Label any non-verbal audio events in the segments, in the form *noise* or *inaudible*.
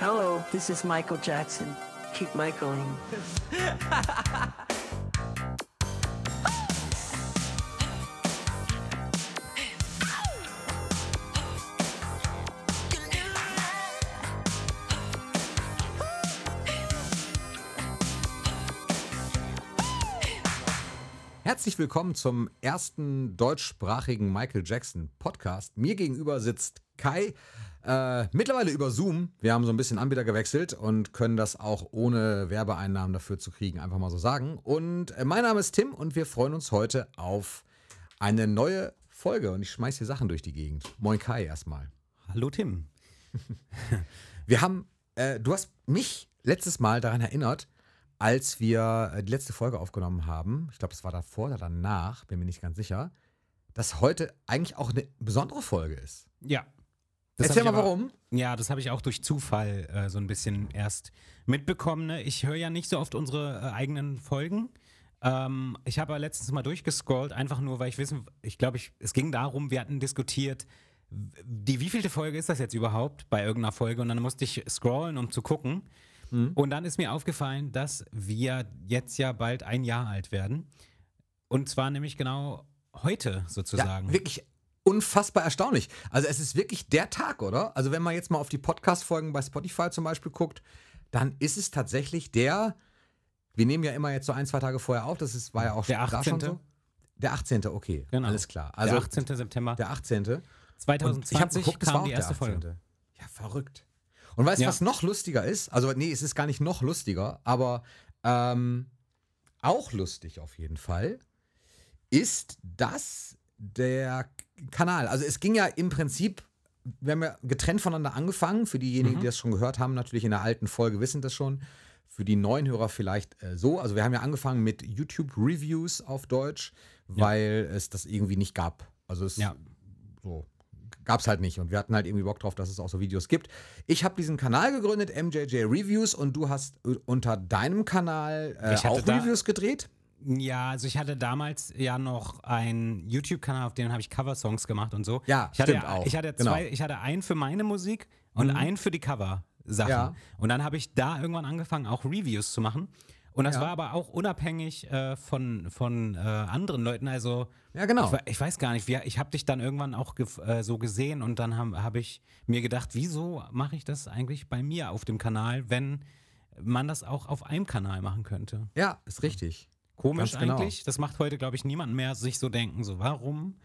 Hello, this is Michael Jackson. Keep Michaeling. Herzlich willkommen zum ersten deutschsprachigen Michael Jackson Podcast. Mir gegenüber sitzt Kai, äh, mittlerweile über Zoom. Wir haben so ein bisschen Anbieter gewechselt und können das auch ohne Werbeeinnahmen dafür zu kriegen, einfach mal so sagen. Und äh, mein Name ist Tim und wir freuen uns heute auf eine neue Folge und ich schmeiß hier Sachen durch die Gegend. Moin Kai erstmal. Hallo Tim. *laughs* Wir haben, äh, du hast mich letztes Mal daran erinnert, als wir äh, die letzte Folge aufgenommen haben, ich glaube, es war davor oder danach, bin mir nicht ganz sicher, dass heute eigentlich auch eine besondere Folge ist. Ja. Erzähl hab mal aber- warum. Ja, das habe ich auch durch Zufall äh, so ein bisschen erst mitbekommen. Ne? Ich höre ja nicht so oft unsere äh, eigenen Folgen. Ähm, ich habe letztens mal durchgescrollt, einfach nur, weil ich wissen, ich glaube, ich, es ging darum, wir hatten diskutiert, die wievielte Folge ist das jetzt überhaupt bei irgendeiner Folge und dann musste ich scrollen, um zu gucken. Mhm. Und dann ist mir aufgefallen, dass wir jetzt ja bald ein Jahr alt werden. Und zwar nämlich genau heute sozusagen. Ja, wirklich unfassbar erstaunlich. Also es ist wirklich der Tag, oder? Also wenn man jetzt mal auf die Podcast-Folgen bei Spotify zum Beispiel guckt, dann ist es tatsächlich der, wir nehmen ja immer jetzt so ein, zwei Tage vorher auf, das ist, war ja auch Der da schon 18.. so. Der 18. Okay, Genau. alles klar. Also der 18. September. Der 18. Und 2020 ich habe geguckt, das war kam auch die der erste 18. Folge. Ja, verrückt. Und weißt du, Ja. was noch lustiger ist? Also, nee, es ist gar nicht noch lustiger, aber ähm, auch lustig auf jeden Fall ist das der Kanal. Also, es ging ja im Prinzip, wir haben ja getrennt voneinander angefangen. Für diejenigen, Mhm. die das schon gehört haben, natürlich in der alten Folge wissen das schon. Für die neuen Hörer vielleicht äh, so. Also, wir haben ja angefangen mit YouTube-Reviews auf Deutsch, weil es das irgendwie nicht gab. Also, es Ja. so gab es halt nicht und wir hatten halt irgendwie Bock drauf, dass es auch so Videos gibt. Ich habe diesen Kanal gegründet, MJJ Reviews und du hast äh, unter deinem Kanal äh, auch Reviews gedreht. Ja, also ich hatte damals ja noch einen YouTube-Kanal, auf dem habe ich Coversongs gemacht und so. Ja, ich hatte, stimmt auch. Ich hatte Genau. zwei, ich hatte einen für meine Musik und einen für die Cover-Sachen. Ja. Und dann habe ich da irgendwann angefangen, auch Reviews zu machen. Und das Ja. war aber auch unabhängig äh, von, von äh, anderen Leuten. Also Ja, genau. ich, ich weiß gar nicht, wie, ich habe dich dann irgendwann auch äh, so gesehen und dann habe hab ich mir gedacht, wieso mache ich das eigentlich bei mir auf dem Kanal, wenn man das auch auf einem Kanal machen könnte? Ja, ist richtig. Komisch genau. eigentlich. Das macht heute, glaube ich, niemand mehr sich so denken, so warum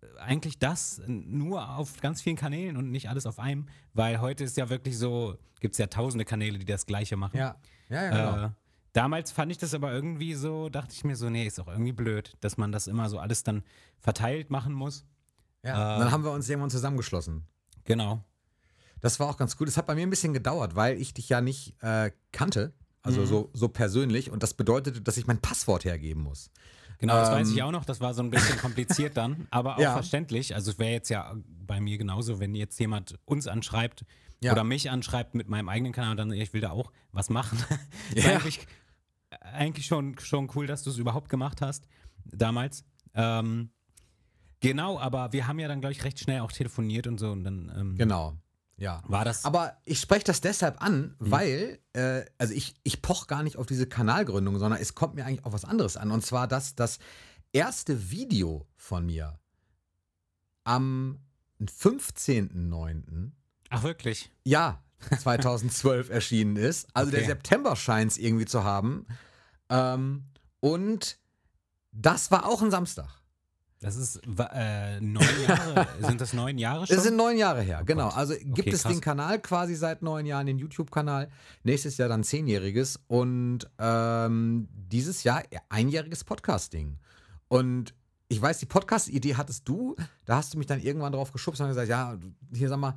äh, eigentlich das nur auf ganz vielen Kanälen und nicht alles auf einem? Weil heute ist ja wirklich so, gibt es ja tausende Kanäle, die das Gleiche machen. Ja, ja, ja genau. Äh, damals fand ich das aber irgendwie so, dachte ich mir so, nee, ist auch irgendwie blöd, dass man das immer so alles dann verteilt machen muss. ja. Und dann haben wir uns irgendwann zusammengeschlossen. Genau. Das war auch ganz gut. Es hat bei mir ein bisschen gedauert, weil ich dich ja nicht äh, kannte. Also so, so persönlich. Und das bedeutete, dass ich mein Passwort hergeben muss. Genau, das weiß Ähm. ich auch noch. Das war so ein bisschen kompliziert dann, *laughs* aber auch Ja. verständlich. Also es wäre jetzt ja bei mir genauso, wenn jetzt jemand uns anschreibt Ja. oder mich anschreibt mit meinem eigenen Kanal, dann ich will da auch was machen. *laughs* Ja. eigentlich, eigentlich schon, schon cool, dass du es überhaupt gemacht hast damals. Ähm, genau, aber wir haben ja dann, glaube ich, recht schnell auch telefoniert und so und dann ähm, Genau. Ja. war das. Aber ich spreche das deshalb an, weil, äh, also ich, ich poch gar nicht auf diese Kanalgründung, sondern es kommt mir eigentlich auf was anderes an. Und zwar, dass das erste Video von mir am 15.09. Ach wirklich? Ja, 2012 *laughs* erschienen ist. Also der Okay. September scheint es irgendwie zu haben. Ähm, und das war auch ein Samstag. Das ist äh, neun Jahre. *laughs* sind das neun Jahre schon? Das sind neun Jahre her, genau. Gott. Also gibt Okay, es krass. den Kanal quasi seit neun Jahren, den YouTube-Kanal. Nächstes Jahr dann zehnjähriges und ähm, dieses Jahr einjähriges Podcasting. Und ich weiß, die Podcast-Idee hattest du, da hast du mich dann irgendwann drauf geschubst und gesagt, ja, hier sag mal,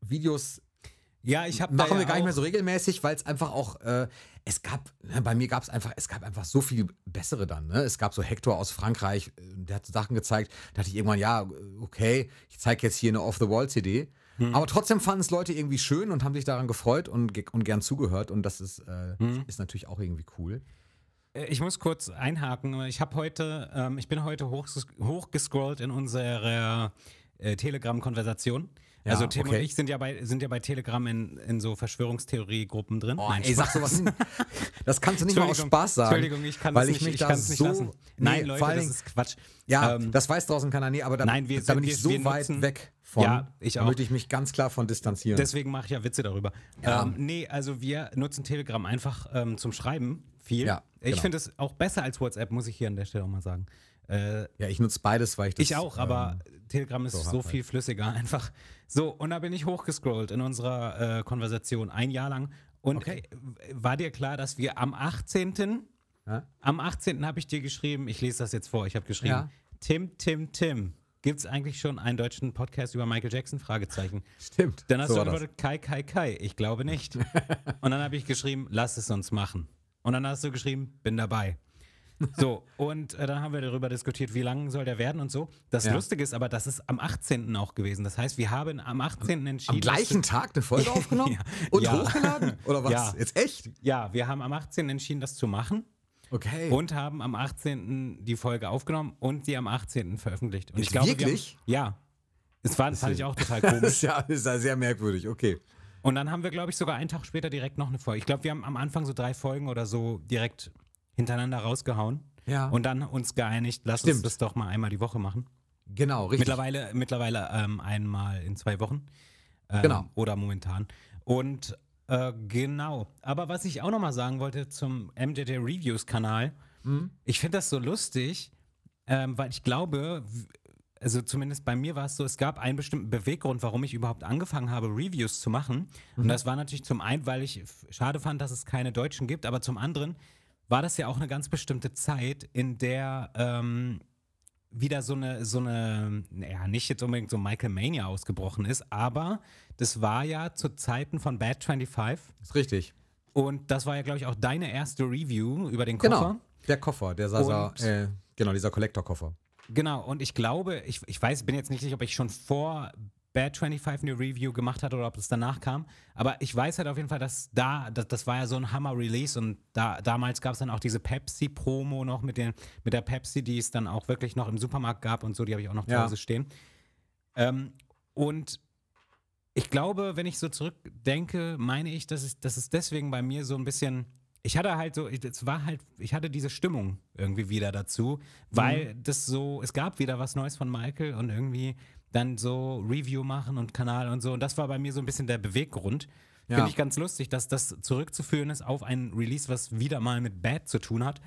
Videos ja, ich habe machen wir ja gar nicht mehr so regelmäßig, weil es einfach auch, äh, es gab, ne, bei mir gab es einfach, es gab einfach so viel bessere dann. Ne? Es gab so Hector aus Frankreich, äh, der hat so Sachen gezeigt, da dachte ich irgendwann, ja, okay, ich zeige jetzt hier eine Off-the-Wall-CD. Hm. Aber trotzdem fanden es Leute irgendwie schön und haben sich daran gefreut und, und gern zugehört. Und das ist, äh, Hm. ist natürlich auch irgendwie cool. Äh, Ich muss kurz einhaken. Ich habe heute, ähm, ich bin heute hoch, hochgescrollt in unserer äh, Telegram-Konversation Ja, also Tim okay. und ich sind ja bei, sind ja bei Telegram in, in so Verschwörungstheorie-Gruppen drin. Oh, Nein, ey, sag sowas. *laughs* Das kannst du nicht mal aus Spaß sagen. Entschuldigung, ich kann ich nicht, ich da kann's nicht so, lassen. Nee, Nein, Leute, vor allen das Dingen, ist Quatsch. Ja, Ähm, das weiß draußen keiner. Nee, aber da, Nein, wir da bin sind- ich wir- so wir weit nutzen- weg von. Ja, ich Da auch. möchte ich mich ganz klar von distanzieren. Deswegen mache ich ja Witze darüber. Ja. Ähm, nee, also wir nutzen Telegram einfach ähm, zum Schreiben viel. Ja, ich genau. finde es auch besser als WhatsApp, muss ich hier an der Stelle auch mal sagen. Äh, ja, ich nutze beides, weil ich das. ich auch, aber ähm, Telegram ist so so, viel flüssiger *laughs* einfach. So, und da bin ich hochgescrollt in unserer äh, Konversation ein Jahr lang. Und Okay. äh, war dir klar, dass wir am 18. Ja? Am 18. habe ich dir geschrieben, ich lese das jetzt vor, ich habe geschrieben, Ja. Tim, Tim, Tim, gibt es eigentlich schon einen deutschen Podcast über Michael Jackson? Fragezeichen. Stimmt. Dann hast so du geantwortet, Kai, Kai, Kai. Ich glaube nicht. *laughs* und dann habe ich geschrieben, lass es uns machen. Und dann hast du geschrieben, bin dabei. So, und äh, dann haben wir darüber diskutiert, wie lang soll der werden und so. Das Ja. Lustige ist aber, das ist am 18. auch gewesen. Das heißt, wir haben am 18. entschieden. Am gleichen Tag eine Folge *laughs* aufgenommen Ja. und Ja. hochgeladen? Oder was? Jetzt echt? Ja, wir haben am 18. entschieden, das zu machen Okay. und haben am 18. die Folge aufgenommen und sie am 18. veröffentlicht. Und Jetzt ich glaube, wirklich? Wir haben, ja. Das war, fand ich auch total *laughs* das komisch. ist ja, das ist ja sehr merkwürdig. Okay. Und dann haben wir, glaube ich, sogar einen Tag später direkt noch eine Folge. Ich glaube, wir haben am Anfang so drei Folgen oder so direkt hintereinander rausgehauen Ja. und dann uns geeinigt, lass uns Stimmt. das doch mal einmal die Woche machen. genau, richtig. Mittlerweile, mittlerweile ähm, einmal in zwei Wochen. Ähm, Genau. Oder momentan. Und äh, genau. Aber was ich auch noch mal sagen wollte zum MJJ Reviews Kanal, Mhm. ich finde das so lustig, ähm, weil ich glaube, also zumindest bei mir war es so, es gab einen bestimmten Beweggrund, warum ich überhaupt angefangen habe, Reviews zu machen. Und das war natürlich zum einen, weil ich schade fand, dass es keine Deutschen gibt, aber zum anderen war das ja auch eine ganz bestimmte Zeit, in der ähm, wieder so eine, so eine, ja, nicht jetzt unbedingt so Michael Mania ausgebrochen ist, aber das war ja zu Zeiten von Bad 25 Ist richtig. und das war ja, glaube ich, auch deine erste Review über den Koffer. Genau. Der Koffer, der Sasa, äh, genau, dieser Kollektorkoffer. Genau, und ich glaube, ich, ich weiß, bin jetzt nicht sicher, ob ich schon vor Bad 25 eine Review gemacht hatte oder ob das danach kam, aber ich weiß halt auf jeden Fall, dass da, das, das war ja so ein Hammer-Release und da, damals gab es dann auch diese Pepsi-Promo noch mit, den, mit der Pepsi, die es dann auch wirklich noch im Supermarkt gab und so, die habe ich auch noch zu Ja. Hause stehen. Ähm, und ich glaube, wenn ich so zurückdenke, meine ich, dass es, dass es deswegen bei mir so ein bisschen. Ich hatte halt so, es war halt, ich hatte diese Stimmung irgendwie wieder dazu, weil Mhm. das so, es gab wieder was Neues von Michael und irgendwie dann so Review machen und Kanal und so. Und das war bei mir so ein bisschen der Beweggrund. Ja. Finde ich ganz lustig, dass das zurückzuführen ist auf ein Release, was wieder mal mit Bad zu tun hat,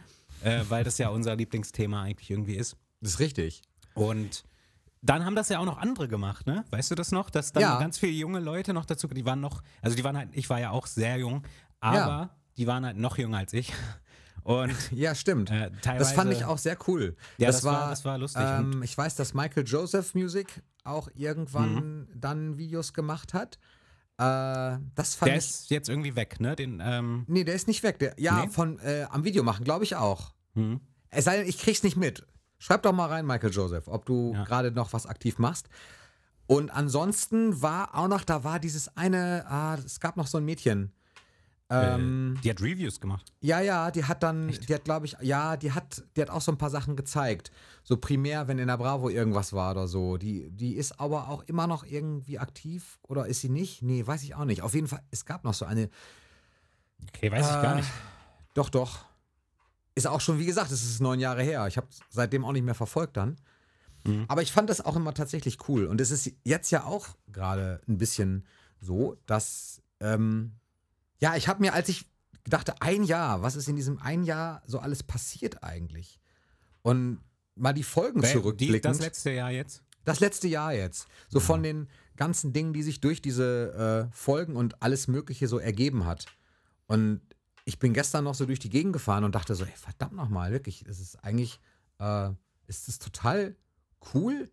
äh, weil das ja unser Lieblingsthema eigentlich irgendwie ist. Das ist richtig. Und dann haben das ja auch noch andere gemacht, ne? Weißt du das noch? Dass dann Ja. ganz viele junge Leute noch dazu, die waren noch, also die waren halt, ich war ja auch sehr jung, aber Ja. die waren halt noch jünger als ich. Und *laughs* Ja, stimmt. Äh, das fand ich auch sehr cool. Ja, das war- das war lustig. Ähm, ich weiß, dass Michael Joseph Music auch irgendwann Mhm. dann Videos gemacht hat. Äh, das fand der ich. ist jetzt irgendwie weg, ne? Den, ähm, Nee, der ist nicht weg. Der, ja, Nee? von äh, am Video machen, glaube ich auch. hm. Es sei denn, ich krieg's nicht mit. Schreib doch mal rein, Michael Joseph, ob du Ja. gerade noch was aktiv machst. Und ansonsten war auch noch, da war dieses eine, ah, es gab noch so ein Mädchen. Ähm, äh, die hat Reviews gemacht. ja, ja, die hat dann, die hat, glaube ich, ja, die hat, die hat auch so ein paar Sachen gezeigt. So primär, wenn in der Bravo irgendwas war oder so. Die, die ist aber auch immer noch irgendwie aktiv oder ist sie nicht? Nee, weiß ich auch nicht. Auf jeden Fall, es gab noch so eine, Okay, weiß ich gar Äh, nicht. Doch, doch. Ist auch schon, wie gesagt, es ist neun Jahre her. Ich habe seitdem auch nicht mehr verfolgt dann. Mhm. Aber ich fand das auch immer tatsächlich cool. Und es ist jetzt ja auch gerade ein bisschen so, dass, ähm, ja, ich habe mir, als ich dachte, ein Jahr, was ist in diesem ein Jahr so alles passiert eigentlich? Und mal die Folgen Die, zurückblickend. das letzte Jahr jetzt. Das letzte Jahr jetzt. So von den ganzen Dingen, die sich durch diese äh, Folgen und alles Mögliche so ergeben hat. Und ich bin gestern noch so durch die Gegend gefahren und dachte so, hey, verdammt nochmal, wirklich, es ist eigentlich, äh, ist es total cool,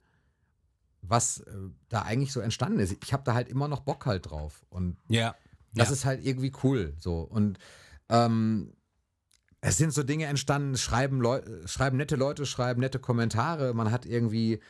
was äh, da eigentlich so entstanden ist. Ich habe da halt immer noch Bock halt drauf. Und Ja. Das ja. ist halt irgendwie cool. So. Und ähm, es sind so Dinge entstanden, schreiben, Leu schreiben nette Leute, schreiben nette Kommentare. Man hat irgendwie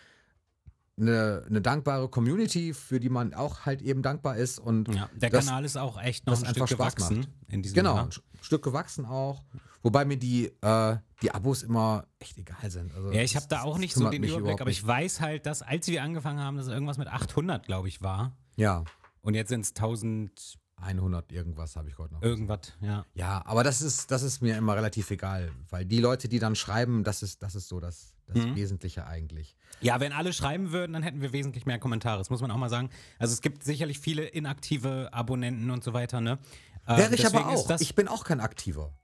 eine, eine dankbare Community, für die man auch halt eben dankbar ist. Und ja. Der das- Kanal ist auch echt noch ein einfach Stück Spaß gewachsen macht. in diesem genau, Jahr. ein Stück gewachsen auch. Wobei mir die, äh, die Abos immer echt egal sind. Also Ja, ich habe da auch nicht so den Überblick, aber ich weiß halt, dass als wir angefangen haben, dass es irgendwas mit 800, glaube ich, war. Ja. Und jetzt sind es 1000 100 irgendwas habe ich heute noch. irgendwas, ja. Ja, aber das ist, das ist mir immer relativ egal, weil die Leute, die dann schreiben, das ist, das ist so das, das Mhm. Wesentliche eigentlich. Ja, wenn alle schreiben würden, dann hätten wir wesentlich mehr Kommentare. Das muss man auch mal sagen. Also es gibt sicherlich viele inaktive Abonnenten und so weiter, ne? Äh, Wäre ich aber auch. Ich bin auch kein Aktiver.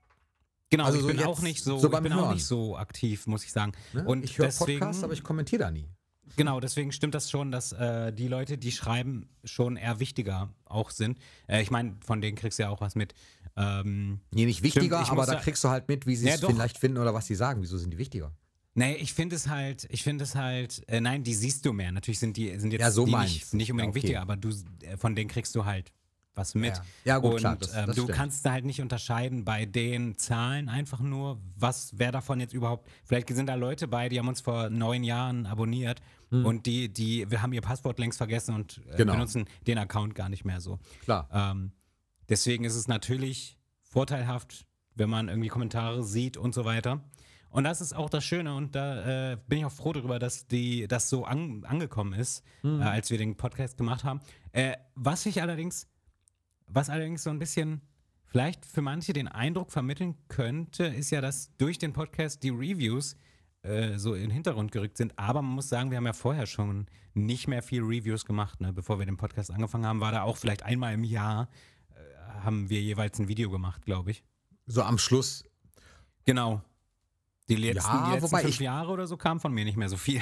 genau, also ich so bin auch nicht so, so ich bin auch nicht so aktiv, muss ich sagen. Ne? Und ich höre Podcasts, aber ich kommentiere da nie. Genau, deswegen stimmt das schon, dass äh, die Leute, die schreiben, schon eher wichtiger auch sind. Äh, ich meine, von denen kriegst du ja auch was mit. Ähm, Nee, nicht wichtiger, ich aber da kriegst du halt mit, wie sie Ja, es doch. vielleicht finden oder was sie sagen. Wieso sind die wichtiger? nee, ich finde es halt, ich finde es halt, äh, nein, die siehst du mehr. Natürlich sind die, sind jetzt Ja, so die nicht, nicht unbedingt Ja, okay. wichtiger, aber du, äh, von denen kriegst du halt was mit. Ja. Ja, gut, Und klar, das- ähm, das du stimmt. kannst da halt nicht unterscheiden bei den Zahlen einfach nur, was, wer davon jetzt überhaupt, vielleicht sind da Leute bei, die haben uns vor neun Jahren abonniert und die, die, wir haben ihr Passwort längst vergessen und äh, Hm. Genau. benutzen den Account gar nicht mehr so. Klar. Ähm, deswegen ist es natürlich vorteilhaft, wenn man irgendwie Kommentare sieht und so weiter. Und das ist auch das Schöne und da äh, bin ich auch froh darüber, dass die, das so an, angekommen ist, Mhm. äh, als wir den Podcast gemacht haben. Äh, was ich allerdings, was allerdings so ein bisschen vielleicht für manche den Eindruck vermitteln könnte, ist ja, dass durch den Podcast die Reviews äh, so in den Hintergrund gerückt sind. Aber man muss sagen, wir haben ja vorher schon nicht mehr viel Reviews gemacht. Ne? Bevor wir den Podcast angefangen haben, war da auch vielleicht einmal im Jahr, äh, haben wir jeweils ein Video gemacht, glaube ich. So am Schluss. Genau. Die letzten, Ja, die letzten wobei fünf ich- Jahre oder so kam von mir nicht mehr so viel.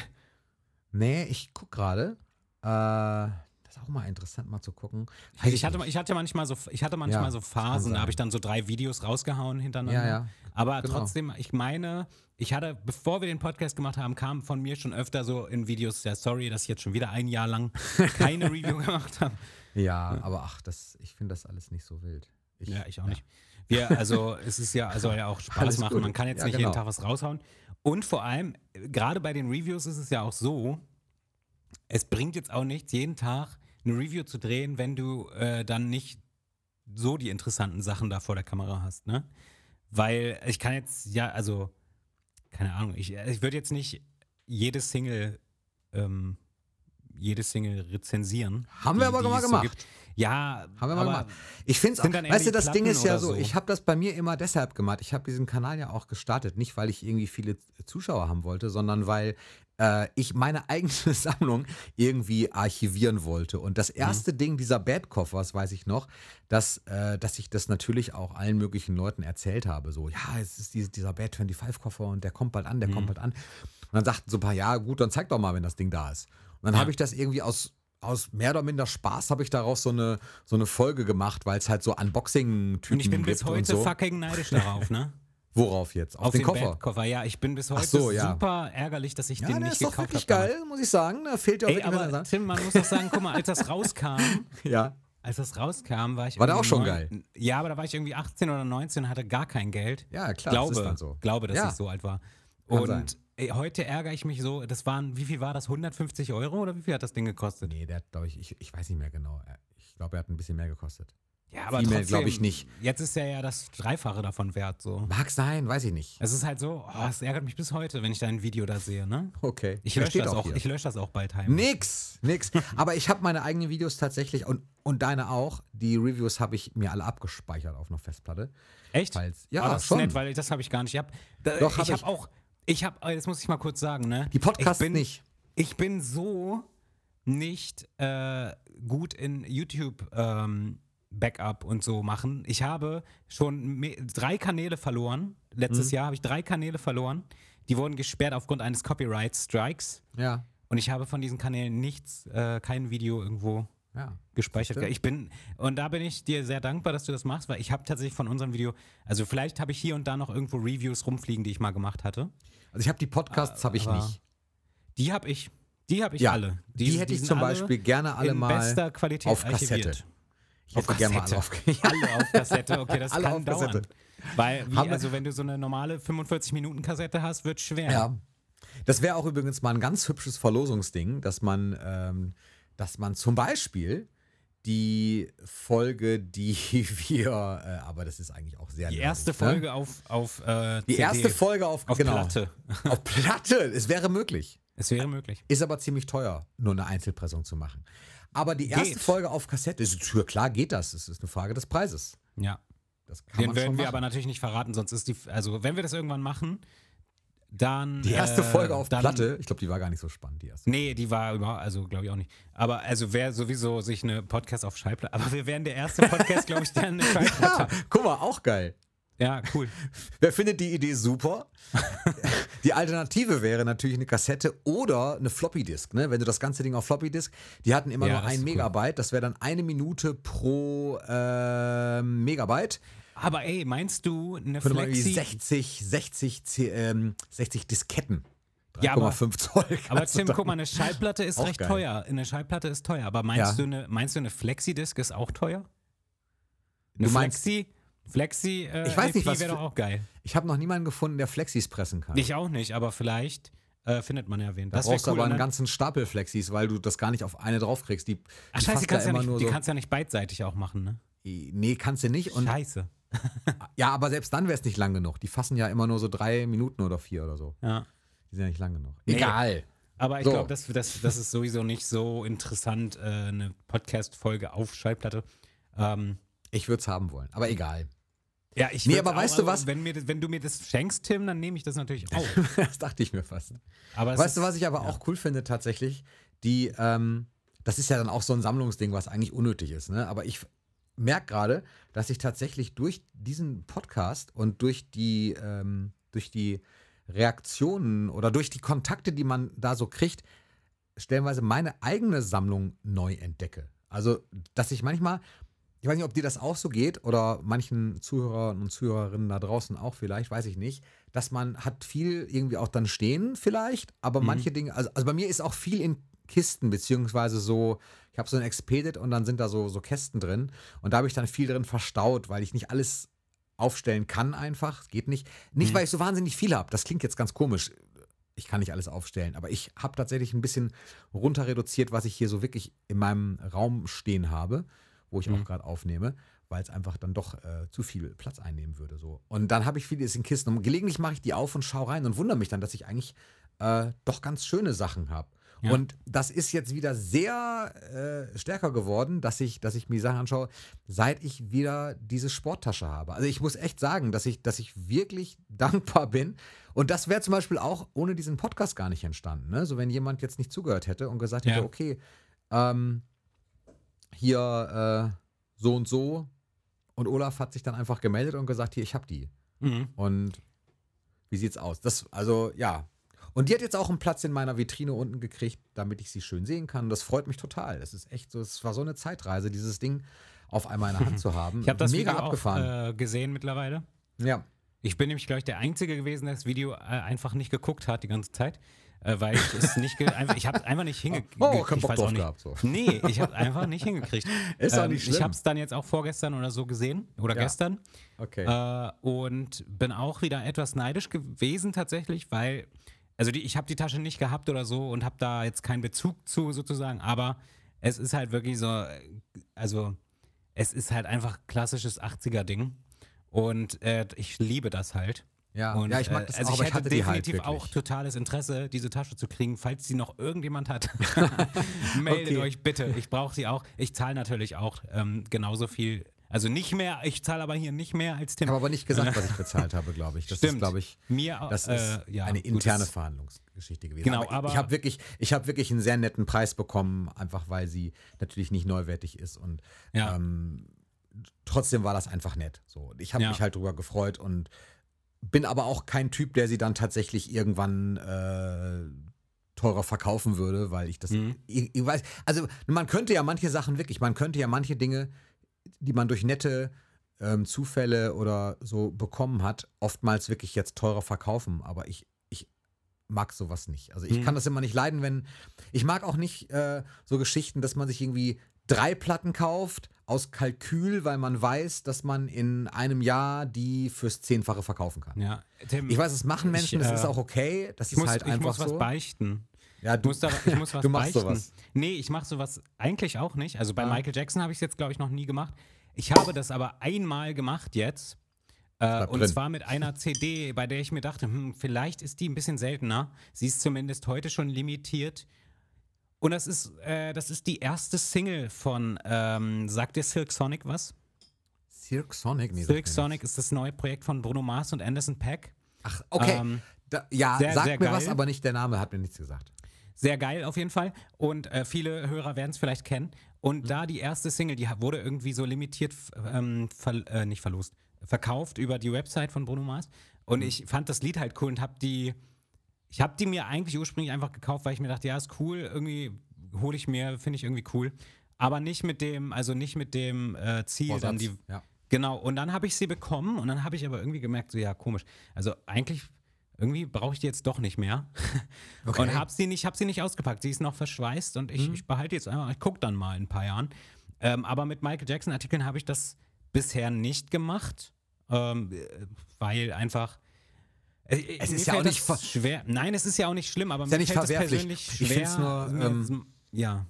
Nee, ich guck gerade. Äh, ist auch mal interessant, mal zu gucken. Weiß Also ich hatte, nicht. ich hatte manchmal so, ich hatte manchmal Ja, so Phasen, da habe ich dann so drei Videos rausgehauen hintereinander. Ja, ja. Aber Genau. trotzdem, ich meine, ich hatte, bevor wir den Podcast gemacht haben, kam von mir schon öfter so in Videos, ja, sorry, dass ich jetzt schon wieder ein Jahr lang *laughs* keine Review gemacht habe. Ja, aber ach, das, ich finde das alles nicht so wild. Ich, Ja, ich auch nicht. Wir, also es ist ja, soll ja auch *laughs* Spaß Alles machen. gut. Man kann jetzt nicht genau. jeden Tag was raushauen. Und vor allem, äh, gerade bei den Reviews ist es ja auch so, es bringt jetzt auch nichts, jeden Tag eine Review zu drehen, wenn du äh, dann nicht so die interessanten Sachen da vor der Kamera hast, ne? Weil ich kann jetzt, ja, also, keine Ahnung, ich, ich würde jetzt nicht jede Single, ähm, jede Single rezensieren. Haben wir die- aber die mal so gemacht. gibt. Ja, Haben wir mal gemacht. Ich finde es auch, weißt du, das Ding Platten ist ja so, so. ich habe das bei mir immer deshalb gemacht. Ich habe diesen Kanal ja auch gestartet, nicht weil ich irgendwie viele Zuschauer haben wollte, sondern weil äh, ich meine eigene *laughs* Sammlung irgendwie archivieren wollte. Und das erste Ding dieser Bad-Koffers, weiß ich noch, dass, äh, dass ich das natürlich auch allen möglichen Leuten erzählt habe. So, ja, es ist diese, dieser Bad 25-Koffer und der kommt bald an, der kommt bald an. Und dann sagten so ein paar, ja, gut, dann zeig doch mal, wenn das Ding da ist. Und dann Ja. habe ich das irgendwie aus aus mehr oder minder Spaß habe ich daraus so eine, so eine Folge gemacht, weil es halt so Unboxing-Typen Und ich bin gibt bis heute so. fucking neidisch darauf, ne? *laughs* Worauf jetzt? Auf, Auf den, den Koffer. Bad-Koffer, ja. Ich bin bis heute so, ja. super ärgerlich, dass ich Ja, den der nicht ist doch gekauft wirklich habe. geil, muss ich sagen. Da fehlt ja auch Ey, aber was. Tim, man muss doch sagen, guck mal, als das *laughs* rauskam, Ja. als das rauskam, war ich War der auch schon neun- geil? Ja, aber da war ich irgendwie 18 oder 19 und hatte gar kein Geld. Ja, klar, glaube, das ist dann so. glaube, dass Ja. ich so alt war. Kann und sein. ey, heute ärgere ich mich so, das waren, wie viel war das? 150 Euro oder wie viel hat das Ding gekostet? Nee, der hat, glaube ich, ich, ich weiß nicht mehr genau. Ich glaube, er hat ein bisschen mehr gekostet. Ja, aber Viel mehr trotzdem, glaub ich nicht. Jetzt ist er ja das Dreifache davon wert, so. Mag sein, weiß ich nicht. Es ist halt so, oh, es ärgert mich bis heute, wenn ich dein Video da sehe, ne? Okay. Ich lösche das, auch, hier. ich lösche das auch bald heim. Nix, nix. Aber ich habe meine eigenen Videos tatsächlich und, und deine auch. Die Reviews habe ich mir alle abgespeichert auf einer Festplatte. Echt? Falls- ja, Ah, das schon. ist nett, weil das habe ich gar nicht. Ich hab, da, Doch, hab ich habe ich. auch, ich habe, jetzt muss ich mal kurz sagen, ne? Die Podcasts ich bin, nicht. Ich bin so nicht äh, gut in YouTube ähm, Backup und so machen. Ich habe schon drei Kanäle verloren. Letztes Mhm. Jahr habe ich drei Kanäle verloren. Die wurden gesperrt aufgrund eines Copyright Strikes. Ja. Und ich habe von diesen Kanälen nichts, äh, kein Video irgendwo Ja. gespeichert. Siehste? Ich bin, und da bin ich dir sehr dankbar, dass du das machst, weil ich habe tatsächlich von unserem Video, also vielleicht habe ich hier und da noch irgendwo Reviews rumfliegen, die ich mal gemacht hatte. Also ich habe die Podcasts habe ich nicht. Die habe ich, die habe ich Ja, alle. Die, hätte ich zum alle Beispiel gerne alle in mal bester Qualität auf Kassette. archiviert. Ich hätte gerne mal alle auf *laughs* Alle auf Kassette, okay, das *laughs* Alle kann auf dauern. Kassette. Weil, wie, also wenn du so eine normale 45-Minuten-Kassette hast, wird schwer. Ja. Das wäre auch übrigens mal ein ganz hübsches Verlosungsding, dass man, ähm, dass man zum Beispiel die Folge, die *laughs* wir, äh, aber das ist eigentlich auch sehr Die nerdig, erste ne? Folge auf, auf äh, Die CD, erste Folge auf, auf genau, Platte. Auf Platte, es wäre möglich. Es wäre möglich. Ist aber ziemlich teuer, nur eine Einzelpressung zu machen. Aber die erste Geht. Folge auf Kassette, ist, klar geht das. Es ist eine Frage des Preises. Ja. Das kann Den man werden schon wir machen. aber natürlich nicht verraten, sonst ist die. Also, wenn wir das irgendwann machen, dann. die erste äh, Folge auf dann, Platte, ich glaube, die war gar nicht so spannend, die erste. Nee, die war überhaupt, also glaube ich auch nicht. Aber also wer sowieso sich eine Podcast auf Schallplatte, *laughs* aber wir wären der erste Podcast, glaube ich, der eine *laughs* Schallplatte Ja, guck mal, auch geil. Ja, cool. *laughs* Wer findet die Idee super? *laughs* die Alternative wäre natürlich eine Kassette oder eine Floppy Disk. Ne? Wenn du das ganze Ding auf Floppy Disk, die hatten immer Ja, nur ein ist cool. Megabyte, das wäre dann eine Minute pro ähm, Megabyte. Aber ey, meinst du eine Könnte Flexi? 60, 60, C- ähm, 60 Disketten. 3,5 Ja, aber- Zoll. Aber Tim, guck mal, eine Schallplatte ist recht geil. teuer. Eine Schallplatte ist teuer. Aber meinst, Ja. du, eine, meinst du, eine Flexi-Disc ist auch teuer? Eine Du meinst- Flexi? Flexi äh, Ich weiß nicht, was wäre auch geil. Ich habe noch niemanden gefunden, der Flexis pressen kann. Ich auch nicht, aber vielleicht äh, findet man ja wen. da Das brauchst cool. aber einen dann- ganzen Stapel Flexis, weil du das gar nicht auf eine draufkriegst. Die, Ach die scheiße, die kannst, ja immer nicht, nur die so. kannst ja nicht beidseitig auch machen, ne? Nee, kannst du nicht. Und scheiße. *laughs* Ja, aber selbst dann wäre es nicht lang genug. Die fassen ja immer nur so drei Minuten oder vier oder so. Ja. Die sind ja nicht lang genug. Nee. Egal. Aber ich So. glaube, das, das, das ist sowieso nicht so interessant, äh, eine Podcast-Folge auf Schallplatte. Ähm, Ich würde es haben wollen. Aber egal. Ja, ich Nee, aber weißt du was? Wenn, mir, wenn du mir das schenkst, Tim, dann nehme ich das natürlich *laughs* auch. das dachte ich mir fast. Aber Weißt du, was ich aber auch cool finde tatsächlich? Die, ähm, das ist ja dann auch so ein Sammlungsding, was eigentlich unnötig ist. Ne? Aber ich merke gerade, dass ich tatsächlich durch diesen Podcast und durch die, ähm, durch die Reaktionen oder durch die Kontakte, die man da so kriegt, stellenweise meine eigene Sammlung neu entdecke. Also, dass ich manchmal, ich weiß nicht, ob dir das auch so geht oder manchen Zuhörern und Zuhörerinnen da draußen auch vielleicht, weiß ich nicht, dass man hat viel irgendwie auch dann stehen vielleicht, aber Mhm. manche Dinge, also, also bei mir ist auch viel in Kisten, beziehungsweise so, ich habe so ein Expedit und dann sind da so, so Kästen drin und da habe ich dann viel drin verstaut, weil ich nicht alles aufstellen kann einfach, geht nicht. Nicht, Mhm. weil ich so wahnsinnig viel habe, das klingt jetzt ganz komisch, ich kann nicht alles aufstellen, aber ich habe tatsächlich ein bisschen runter reduziert, was ich hier so wirklich in meinem Raum stehen habe, wo ich Mhm. auch gerade aufnehme, weil es einfach dann doch äh, zu viel Platz einnehmen würde. So. Und dann habe ich vieles in Kisten und gelegentlich mache ich die auf und schaue rein und wundere mich dann, dass ich eigentlich äh, doch ganz schöne Sachen habe. Ja. Und das ist jetzt wieder sehr äh, stärker geworden, dass ich, dass ich mir die Sachen anschaue, seit ich wieder diese Sporttasche habe. Also ich muss echt sagen, dass ich, dass ich wirklich *laughs* dankbar bin. Und das wäre zum Beispiel auch ohne diesen Podcast gar nicht entstanden. Ne? So wenn jemand jetzt nicht zugehört hätte und gesagt hätte, Ja. okay, ähm, hier äh, so und so. Und Olaf hat sich dann einfach gemeldet und gesagt, hier, ich habe die. Mhm. Und wie sieht's aus? Das, also, ja. Und die hat jetzt auch einen Platz in meiner Vitrine unten gekriegt, damit ich sie schön sehen kann. Das freut mich total. Das ist echt so, es war so eine Zeitreise, dieses Ding auf einmal in der Hand zu *laughs* haben. Ich habe das Mega Video abgefahren. auch äh, gesehen mittlerweile. ja. Ich bin nämlich, glaube ich, der Einzige gewesen, der das Video äh, einfach nicht geguckt hat die ganze Zeit. Äh, weil ich es nicht, einfach, ich habe einfach nicht hingekriegt. Oh, ich Bock drauf auch nicht. gehabt, so. Nee, ich habe einfach nicht hingekriegt. *laughs* Ist auch Ähm, nicht schlimm. Ich habe es dann jetzt auch vorgestern oder so gesehen oder Ja. gestern Okay. äh, und bin auch wieder etwas neidisch gewesen tatsächlich, weil also die, ich habe die Tasche nicht gehabt oder so und habe da jetzt keinen Bezug zu sozusagen, aber es ist halt wirklich so, äh, also es ist halt einfach klassisches 80er-Ding und äh, ich liebe das halt. Ja. Und, ja, ich mag äh, das also auch, ich aber hätte ich halt definitiv wirklich. auch totales Interesse, diese Tasche zu kriegen, falls sie noch irgendjemand hat. *laughs* *laughs* Meldet Okay. euch bitte. Ich brauche sie auch. Ich zahle natürlich auch ähm, genauso viel. Also nicht mehr, ich zahle aber hier nicht mehr als Tim. Ich habe aber nicht gesagt, was ich *laughs* bezahlt habe, glaube ich. Das ist, Stimmt. glaube ich, Mir das äh, ist ja, eine gut, interne das- Verhandlungsgeschichte gewesen. Genau, aber, aber- ich habe wirklich, ich habe wirklich einen sehr netten Preis bekommen, einfach weil sie natürlich nicht neuwertig ist und Ja. ähm, trotzdem war das einfach nett. So, ich habe Ja. mich halt drüber gefreut und bin aber auch kein Typ, der sie dann tatsächlich irgendwann äh, teurer verkaufen würde, weil ich das, Mhm. ich, ich weiß, also man könnte ja manche Sachen wirklich, man könnte ja manche Dinge, die man durch nette ähm, Zufälle oder so bekommen hat, oftmals wirklich jetzt teurer verkaufen. Aber ich, ich mag sowas nicht. Also ich Mhm. kann das immer nicht leiden, wenn. Ich mag auch nicht äh, so Geschichten, dass man sich irgendwie drei Platten kauft aus Kalkül, weil man weiß, dass man in einem Jahr die fürs Zehnfache verkaufen kann. Ja, Tim, Ich weiß, es machen Menschen, das äh, ist auch okay. Das ich ist muss, halt ich einfach muss was so. beichten. Ja, Ich muss, da, ich muss *laughs* was Du machst beichten. sowas. Nee, ich mache sowas eigentlich auch nicht. Also bei Ah. Michael Jackson habe ich es jetzt, glaube ich, noch nie gemacht. Ich habe das aber einmal gemacht jetzt. Äh, und drin. zwar mit einer *laughs* CD, bei der ich mir dachte, hm, vielleicht ist die ein bisschen seltener. Sie ist zumindest heute schon limitiert. Und das ist, äh, das ist die erste Single von, ähm, sagt dir Silk Sonic was? Cirque Sonic? Nee, Silk Sonic ist das neue Projekt von Bruno Mars und Anderson Pack. Ach, okay. Ähm, da, ja, sehr, sagt sehr mir was, geil. aber nicht der Name hat mir nichts gesagt. Sehr geil auf jeden Fall. Und äh, viele Hörer werden es vielleicht kennen. Und Mhm. da die erste Single, die wurde irgendwie so limitiert, ähm, ver äh, nicht verlost, verkauft über die Website von Bruno Mars. Und Mhm. ich fand das Lied halt cool und habe die, ich habe die mir eigentlich ursprünglich einfach gekauft, weil ich mir dachte, ja, ist cool, irgendwie hole ich mir, finde ich irgendwie cool. Aber nicht mit dem, also nicht mit dem äh, Ziel, dann die, ja. Genau, und dann habe ich sie bekommen und dann habe ich aber irgendwie gemerkt, so ja, komisch. Also eigentlich, irgendwie brauche ich die jetzt doch nicht mehr. *laughs* Okay. Und habe sie, nicht, hab sie nicht ausgepackt. Sie ist noch verschweißt und ich, ich behalte jetzt einfach, ich gucke dann mal in ein paar Jahren. Ähm, aber mit Michael Jackson-Artikeln habe ich das bisher nicht gemacht, ähm, äh, weil einfach. Es mir ist ja auch nicht das schwer. Nein, es ist ja auch nicht schlimm, aber Ist mir ja nicht fällt das verwerflich. persönlich Ich schwer. find's nur, mir- ähm, ja.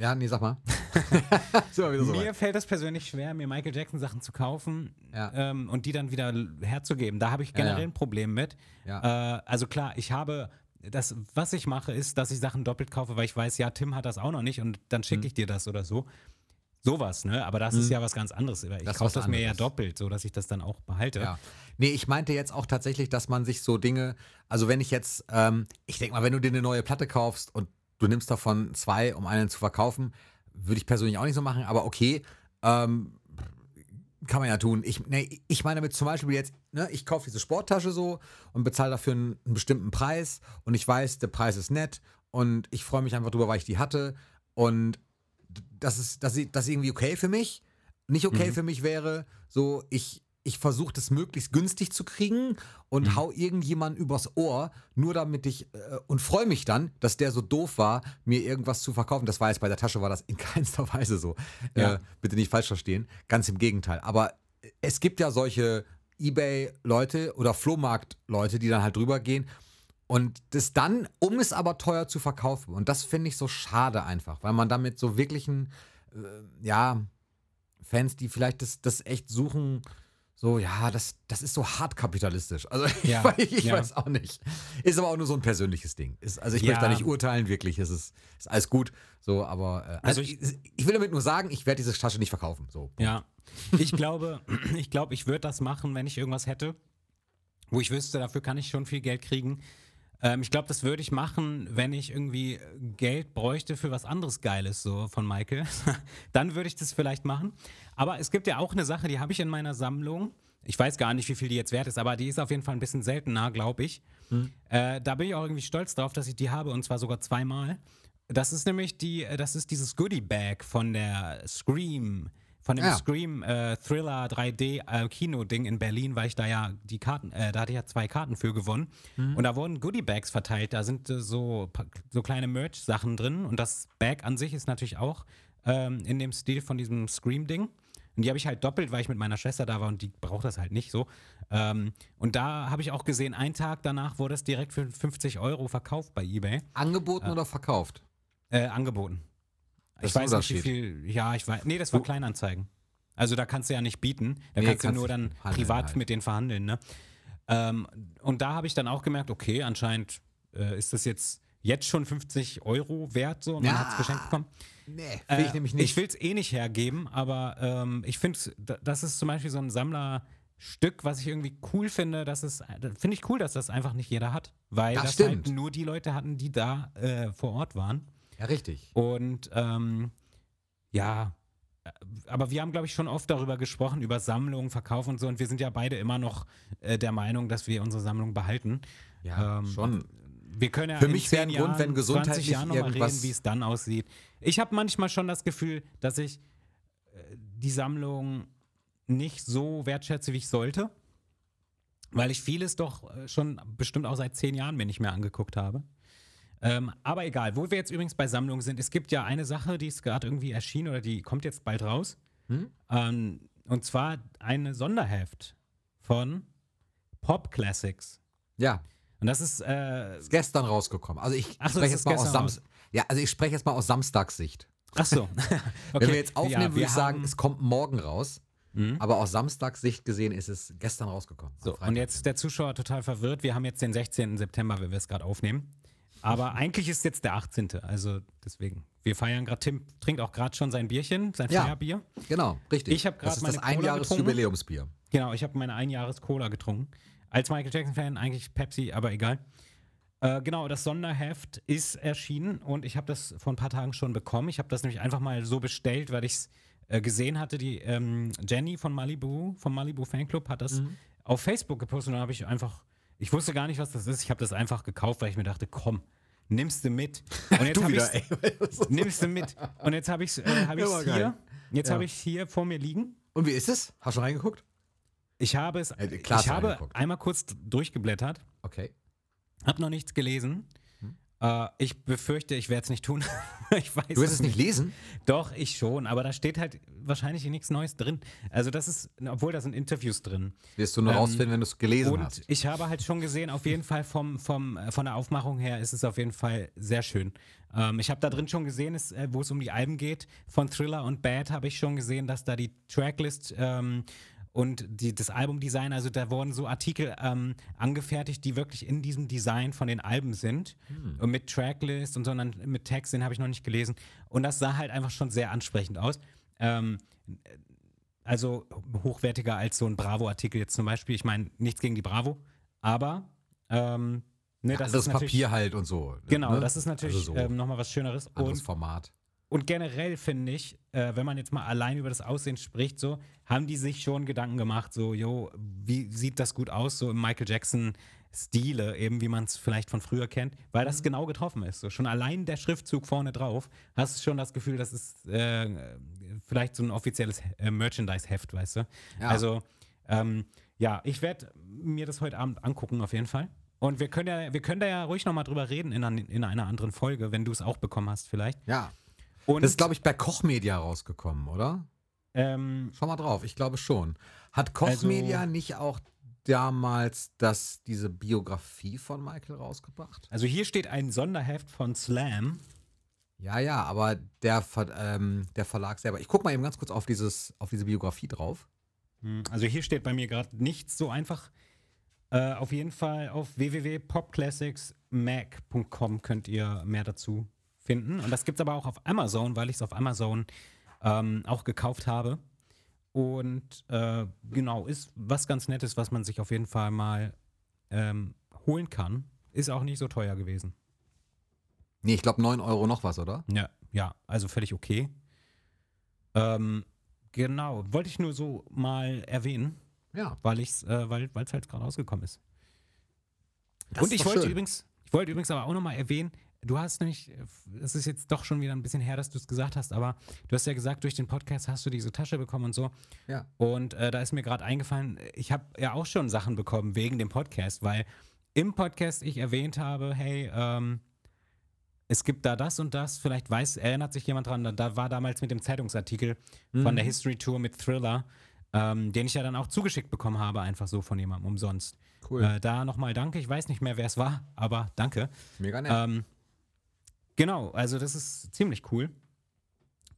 Ja, nee, sag mal. *laughs* *laughs* so, Mir fällt es persönlich schwer, mir Michael Jackson Sachen zu kaufen Ja. ähm, und die dann wieder herzugeben. Da habe ich generell ja. ein Problem mit. Äh, also klar, ich habe das, was ich mache, ist, dass ich Sachen doppelt kaufe, weil ich weiß, ja, Tim hat das auch noch nicht und dann Mhm. schicke ich dir das oder so. Sowas, ne? Aber das ist ja was ganz anderes. Ich Das kaufe das mir ja doppelt, so dass ich das dann auch behalte. Ja. Nee, ich meinte jetzt auch tatsächlich, dass man sich so Dinge, also wenn ich jetzt, ähm, ich denke mal, wenn du dir eine neue Platte kaufst und du nimmst davon zwei, um einen zu verkaufen, würde ich persönlich auch nicht so machen, aber okay, ähm, kann man ja tun. Ich, nee, ich meine damit zum Beispiel jetzt, ne, ich kaufe diese Sporttasche so und bezahle dafür einen, einen bestimmten Preis und ich weiß, der Preis ist nett und ich freue mich einfach drüber, weil ich die hatte und das ist, das ist, das irgendwie okay für mich. Nicht okay für mich wäre, so ich, ich versuche das möglichst günstig zu kriegen und hau irgendjemand übers Ohr, nur damit ich äh, und freue mich dann, dass der so doof war, mir irgendwas zu verkaufen. Das war jetzt bei der Tasche, war das in *laughs* keinster Weise so. Ja. Äh, bitte nicht falsch verstehen. Ganz im Gegenteil. Aber es gibt ja solche Ebay-Leute oder Flohmarkt-Leute, die dann halt drüber gehen und das dann, um es aber teuer zu verkaufen. Und das finde ich so schade einfach, weil man damit so wirklichen, äh, ja, Fans, die vielleicht das, das echt suchen, so, ja, das, das ist so hart kapitalistisch. Also *laughs* ich, Ja, weiß, ich ja. weiß auch nicht. Ist aber auch nur so ein persönliches Ding. Ist, also ich Ja. möchte da nicht urteilen, wirklich. Es ist, ist alles gut. So, aber äh, also Also ich, ich will damit nur sagen, ich werde diese Tasche nicht verkaufen. So. Ja. Ich glaube, *clears throat* ich glaube, ich würde das machen, wenn ich irgendwas hätte, wo ich wüsste, dafür kann ich schon viel Geld kriegen. Ähm, ich glaube, das würde ich machen, wenn ich irgendwie Geld bräuchte für was anderes Geiles, so von Michael. *laughs* Dann würde ich das vielleicht machen. Aber es gibt ja auch eine Sache, die habe ich in meiner Sammlung. Ich weiß gar nicht, wie viel die jetzt wert ist, aber die ist auf jeden Fall ein bisschen seltener, glaube ich. Äh, da bin ich auch irgendwie stolz drauf, dass ich die habe und zwar sogar zweimal. Das ist nämlich die, äh, das ist dieses Goodie Bag von der Scream, von dem Ja. Scream äh, Thriller 3D äh, Kino-Ding in Berlin, weil ich da ja die Karten, äh, da hatte ich ja zwei Karten für gewonnen. Und da wurden Goodie Bags verteilt. Da sind äh, so, so kleine Merch-Sachen drin und das Bag an sich ist natürlich auch ähm, in dem Stil von diesem Scream-Ding. Und die habe ich halt doppelt, weil ich mit meiner Schwester da war und die braucht das halt nicht so. Ähm, und da habe ich auch gesehen, einen Tag danach wurde es direkt für 50 Euro verkauft bei eBay. Angeboten oder verkauft? Äh, angeboten. Das ich weiß nicht, wie viel. Ja, ich weiß. Nee, das war Kleinanzeigen. Also da kannst du ja nicht bieten. Da Nee, kannst du kannst nur nicht dann privat halt. mit denen verhandeln, ne? Ähm, und da habe ich dann auch gemerkt, okay, anscheinend äh, ist das jetzt jetzt schon 50 Euro wert so und man Ja. hat es geschenkt bekommen. Nee, will ich Äh, nämlich nicht. Ich will es eh nicht hergeben, aber ähm, ich finde, das ist zum Beispiel so ein Sammlerstück, was ich irgendwie cool finde. Das ist, finde ich cool, dass das einfach nicht jeder hat, weil Das das, halt nur die Leute hatten, die da äh, vor Ort waren. Ja, richtig. Und ähm, ja, äh, aber wir haben, glaube ich, schon oft darüber gesprochen, über Sammlungen, Verkauf und so. Und wir sind ja beide immer noch äh, der Meinung, dass wir unsere Sammlung behalten. Ja, Ähm, schon. Wir können ja Für mich wäre ein 10 Grund, wenn 20 gesundheitlich Jahren nochmal irgendwas- reden, wie es dann aussieht. Ich habe manchmal schon das Gefühl, dass ich äh, die Sammlung nicht so wertschätze, wie ich sollte. Weil ich vieles doch äh, schon bestimmt auch seit zehn Jahren mir nicht mehr angeguckt habe. Ähm, aber egal, wo wir jetzt übrigens bei Sammlungen sind, es gibt ja eine Sache, die ist gerade irgendwie erschienen oder die kommt jetzt bald raus. Hm? Ähm, und zwar eine Sonderheft von Pop Classics. Ja, Und das ist, äh, ist gestern rausgekommen. Also ich so, spreche jetzt mal aus Samstag. Ja, also ich spreche jetzt mal aus Samstagssicht. ach so. *laughs* *laughs* okay. Wenn wir jetzt aufnehmen, Ja, würde ich sagen, es kommt morgen raus. Aber aus Samstagssicht gesehen ist es gestern rausgekommen. So, und jetzt ist der Zuschauer total verwirrt. Wir haben jetzt den 16. September, wenn wir es gerade aufnehmen. Aber eigentlich ist jetzt der 18. Also deswegen. Wir feiern gerade, Tim trinkt auch gerade schon sein Bierchen, sein Ja. Feierbier. Genau, richtig. Ich hab grad Das ist meine das Einjahres-Jubiläumsbier. Genau, ich habe meine Einjahres-Cola getrunken. Als Michael Jackson-Fan eigentlich Pepsi, aber egal. Äh, genau, das Sonderheft ist erschienen und ich habe das vor ein paar Tagen schon bekommen. Ich habe das nämlich einfach mal so bestellt, weil ich es äh, gesehen hatte. Die ähm, Jenny von Malibu, vom Malibu Fanclub, hat das Mhm. auf Facebook gepostet und dann habe ich einfach, ich wusste gar nicht, was das ist. Ich habe das einfach gekauft, weil ich mir dachte, komm, nimmst du mit. *laughs* Und jetzt habe wieder, ich *laughs* *laughs* nimmst du mit. Und jetzt habe ich es äh, hab ich's hier. Jetzt Ja. habe ich hier vor mir liegen. Und wie ist es? Hast du reingeguckt? Ich habe es, Äh, klar ich habe einmal kurz durchgeblättert, Okay. habe noch nichts gelesen. Äh, ich befürchte, ich werde es nicht tun. *laughs* ich weiß Du wirst es nicht lesen? Doch, ich schon, aber da steht halt wahrscheinlich nichts Neues drin. Also das ist, obwohl da sind Interviews drin. Wirst du nur Ähm, rausfinden, wenn du es gelesen Und hast. ich habe halt schon gesehen, auf jeden Fall vom, vom, äh, von der Aufmachung her ist es auf jeden Fall sehr schön. Ähm, ich habe da drin schon gesehen, es, äh, wo es um die Alben geht. Von Thriller und Bad habe ich schon gesehen, dass da die Tracklist ähm, und die, das Albumdesign, also da wurden so Artikel ähm, angefertigt, die wirklich in diesem Design von den Alben sind. Und mit Tracklist und sondern mit Text, den habe ich noch nicht gelesen. Und das sah halt einfach schon sehr ansprechend aus. Ähm, also hochwertiger als so ein Bravo-Artikel jetzt zum Beispiel. Ich meine, nichts gegen die Bravo, aber ähm, ne, das Anderes Papier halt und so. Genau, ne? das ist natürlich Also so ähm, nochmal was Schöneres. anderes Und, Format. Und generell finde ich, äh, wenn man jetzt mal allein über das Aussehen spricht, so, haben die sich schon Gedanken gemacht, so, jo, wie sieht das gut aus, so im Michael Jackson Stile, eben wie man es vielleicht von früher kennt, weil Mhm. das genau getroffen ist. So, schon allein der Schriftzug vorne drauf, hast du schon das Gefühl, das ist äh, vielleicht so ein offizielles äh, Merchandise-Heft, weißt du? Ja. Also, ähm, ja, ich werde mir das heute Abend angucken, auf jeden Fall. Und wir können ja, wir können da ja ruhig nochmal drüber reden in, an, in einer anderen Folge, wenn du es auch bekommen hast, vielleicht. Ja. Und Das ist, glaube ich, bei Kochmedia rausgekommen, oder? ähm, Schau mal drauf, ich glaube schon. Hat Kochmedia Also- nicht auch damals das, diese Biografie von Michael rausgebracht? also hier steht ein Sonderheft von Slam. Ja, ja, aber der, ähm, der Verlag selber. Ich gucke mal eben ganz kurz auf, dieses, auf diese Biografie drauf. Hm, Also hier steht bei mir gerade nichts so einfach. Äh, auf jeden Fall auf www.popclassicsmac.com könnt ihr mehr dazu finden. Und das gibt es aber auch auf Amazon, weil ich es auf Amazon ähm, auch gekauft habe. Und äh, genau, ist was ganz Nettes, was man sich auf jeden Fall mal ähm, holen kann. Ist auch nicht so teuer gewesen. Nee, ich glaube 9 Euro noch was, oder? Ja, ja, also völlig okay. Ähm, genau, wollte ich nur so mal erwähnen, Ja. weil ich äh, weil es halt gerade rausgekommen ist. Das Und ist ich wollte schön. übrigens, ich wollte übrigens aber auch nochmal erwähnen, du hast nämlich, es ist jetzt doch schon wieder ein bisschen her, dass du es gesagt hast, aber du hast ja gesagt, durch den Podcast hast du diese Tasche bekommen und so. Ja. Und äh, da ist mir gerade eingefallen, ich habe ja auch schon Sachen bekommen wegen dem Podcast, weil im Podcast ich erwähnt habe, hey, ähm, es gibt da das und das, vielleicht weiß, erinnert sich jemand dran, da, da war damals mit dem Zeitungsartikel von der History Tour mit Thriller, ähm, den ich ja dann auch zugeschickt bekommen habe, einfach so von jemandem umsonst. Cool. Äh, da nochmal danke, ich weiß nicht mehr, wer es war, aber danke. Mega nett. Ähm, genau, also das ist ziemlich cool.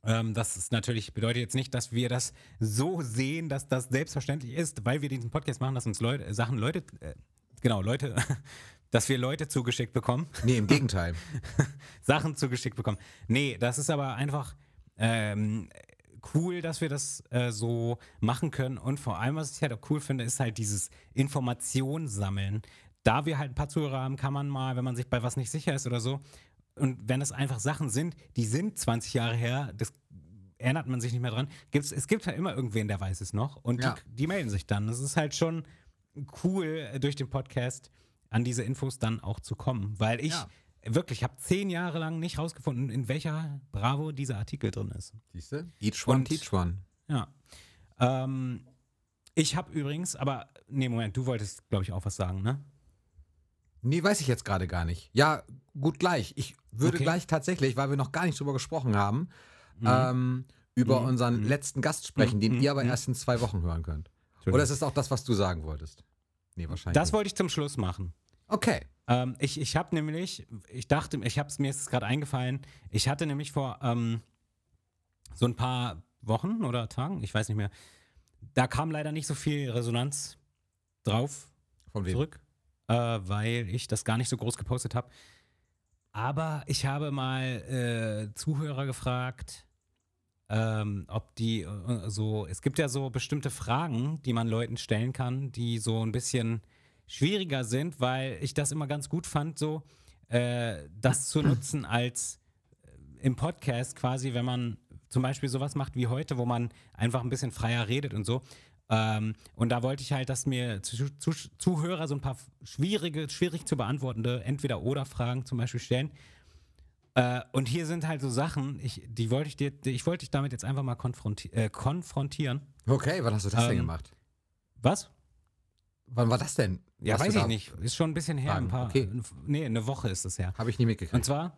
Ähm, das ist natürlich, bedeutet jetzt nicht, dass wir das so sehen, dass das selbstverständlich ist, weil wir diesen Podcast machen, dass uns Leute, äh, Sachen, Leute, äh, genau, Leute, *laughs* dass wir Leute zugeschickt bekommen, nee, im Gegenteil. *laughs* Sachen zugeschickt bekommen. Nee, das ist aber einfach ähm, cool, dass wir das äh, so machen können. Und vor allem, was ich halt auch cool finde, ist halt dieses Information sammeln. Da wir halt ein paar Zuhörer haben, kann man mal, wenn man sich bei was nicht sicher ist oder so, und wenn es einfach Sachen sind, die sind 20 Jahre her, das erinnert man sich nicht mehr dran, gibt's, es gibt halt immer irgendwen, der weiß es noch und Ja. die, die melden sich dann. Das ist halt schon cool, äh, durch den Podcast an diese Infos dann auch zu kommen, weil ich Ja. wirklich habe zehn Jahre lang nicht rausgefunden, in welcher Bravo dieser Artikel drin ist. Siehst du? Each one, Und- teach one. Ja. Ähm, ich habe übrigens, aber nee, Moment, du wolltest, glaube ich, auch was sagen, ne? Nee, weiß ich jetzt gerade gar nicht. Ja, gut gleich. Ich würde Okay. gleich tatsächlich, weil wir noch gar nicht drüber gesprochen haben, ähm, über Mhm. unseren letzten Gast sprechen, den Mhm. ihr aber Mhm. erst in zwei Wochen hören könnt. Oder ist es auch das, was du sagen wolltest? Nee, wahrscheinlich. Das nicht. wollte ich zum Schluss machen. Okay. Ähm, ich ich habe nämlich, ich dachte, ich habe es mir jetzt gerade eingefallen, ich hatte nämlich vor ähm, so ein paar Wochen oder Tagen, ich weiß nicht mehr, da kam leider nicht so viel Resonanz drauf Von wem? zurück, äh, weil ich das gar nicht so groß gepostet habe. Aber ich habe mal äh, Zuhörer gefragt, ähm, ob die äh, so, es gibt ja so bestimmte Fragen, die man Leuten stellen kann, die so ein bisschen schwieriger sind, weil ich das immer ganz gut fand, so äh, das zu nutzen als äh, im Podcast quasi, wenn man zum Beispiel sowas macht wie heute, wo man einfach ein bisschen freier redet und so. Ähm, und da wollte ich halt, dass mir zu, zu, Zuhörer so ein paar schwierige, schwierig zu beantwortende Entweder-Oder-Fragen zum Beispiel stellen. Äh, und hier sind halt so Sachen, ich, die wollte ich dir, ich wollte dich damit jetzt einfach mal konfronti äh, konfrontieren. Okay, wann hast du das denn Ähm, gemacht? Was? Wann war das denn? Ja, weiß ich nicht. Ist schon ein bisschen her. Fragen, Ein paar, okay. Nee, eine Woche ist es her. Habe ich nie mitgekriegt. Und zwar,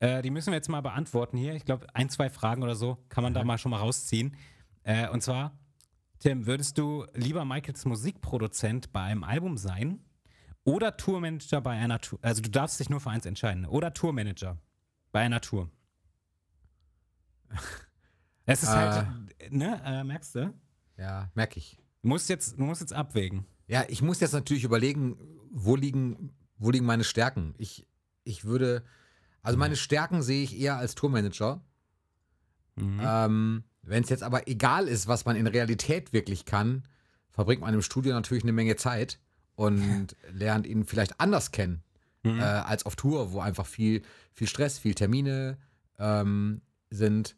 äh, die müssen wir jetzt mal beantworten hier. Ich glaube, ein, zwei Fragen oder so kann man da mal schon mal rausziehen. Äh, und zwar, Tim, würdest du lieber Michaels Musikproduzent bei einem Album sein oder Tourmanager bei einer Tour? Also du darfst dich nur für eins entscheiden. Oder Tourmanager bei einer Tour. *laughs* Es ist halt, ne, äh, merkst du? ja, merke ich. Du musst jetzt, du musst jetzt abwägen. Ja, ich muss jetzt natürlich überlegen, wo liegen, wo liegen meine Stärken. Ich, ich würde, also meine Stärken sehe ich eher als Tourmanager. Mhm. Ähm, Wenn es jetzt aber egal ist, was man in Realität wirklich kann, verbringt man im Studio natürlich eine Menge Zeit und *laughs* lernt ihn vielleicht anders kennen Mhm. äh, als auf Tour, wo einfach viel, viel Stress, viel Termine ähm, sind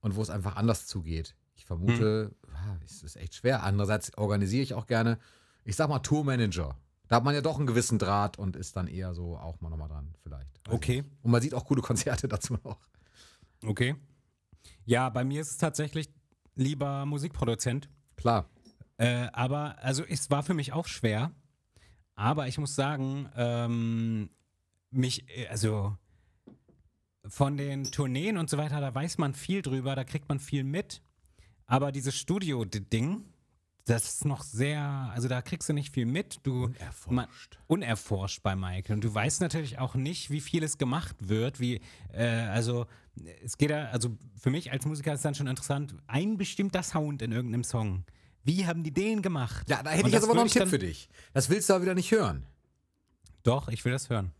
und wo es einfach anders zugeht. Ich vermute, Mhm. ah, es ist echt schwer. Andererseits organisiere ich auch gerne, ich sag mal Tourmanager. Da hat man ja doch einen gewissen Draht und ist dann eher so auch mal nochmal dran, vielleicht. Weiß Okay. nicht. Und man sieht auch coole Konzerte *laughs* dazu noch. Okay. Ja, bei mir ist es tatsächlich lieber Musikproduzent. Klar. Äh, aber, also es war für mich auch schwer. Aber ich muss sagen, ähm, mich, äh, also von den Tourneen und so weiter, da weiß man viel drüber, da kriegt man viel mit. Aber dieses Studio-Ding, das ist noch sehr, also da kriegst du nicht viel mit. Du, Unerforscht. Man, unerforscht bei Michael. Und du weißt natürlich auch nicht, wie viel es gemacht wird. Wie, äh, also es geht ja, also für mich als Musiker ist dann schon interessant, ein bestimmter Sound in irgendeinem Song. Wie haben die den gemacht? Ja, da hätte Und ich jetzt aber noch einen Tipp für dich. Das willst du aber wieder nicht hören. Doch, ich will das hören.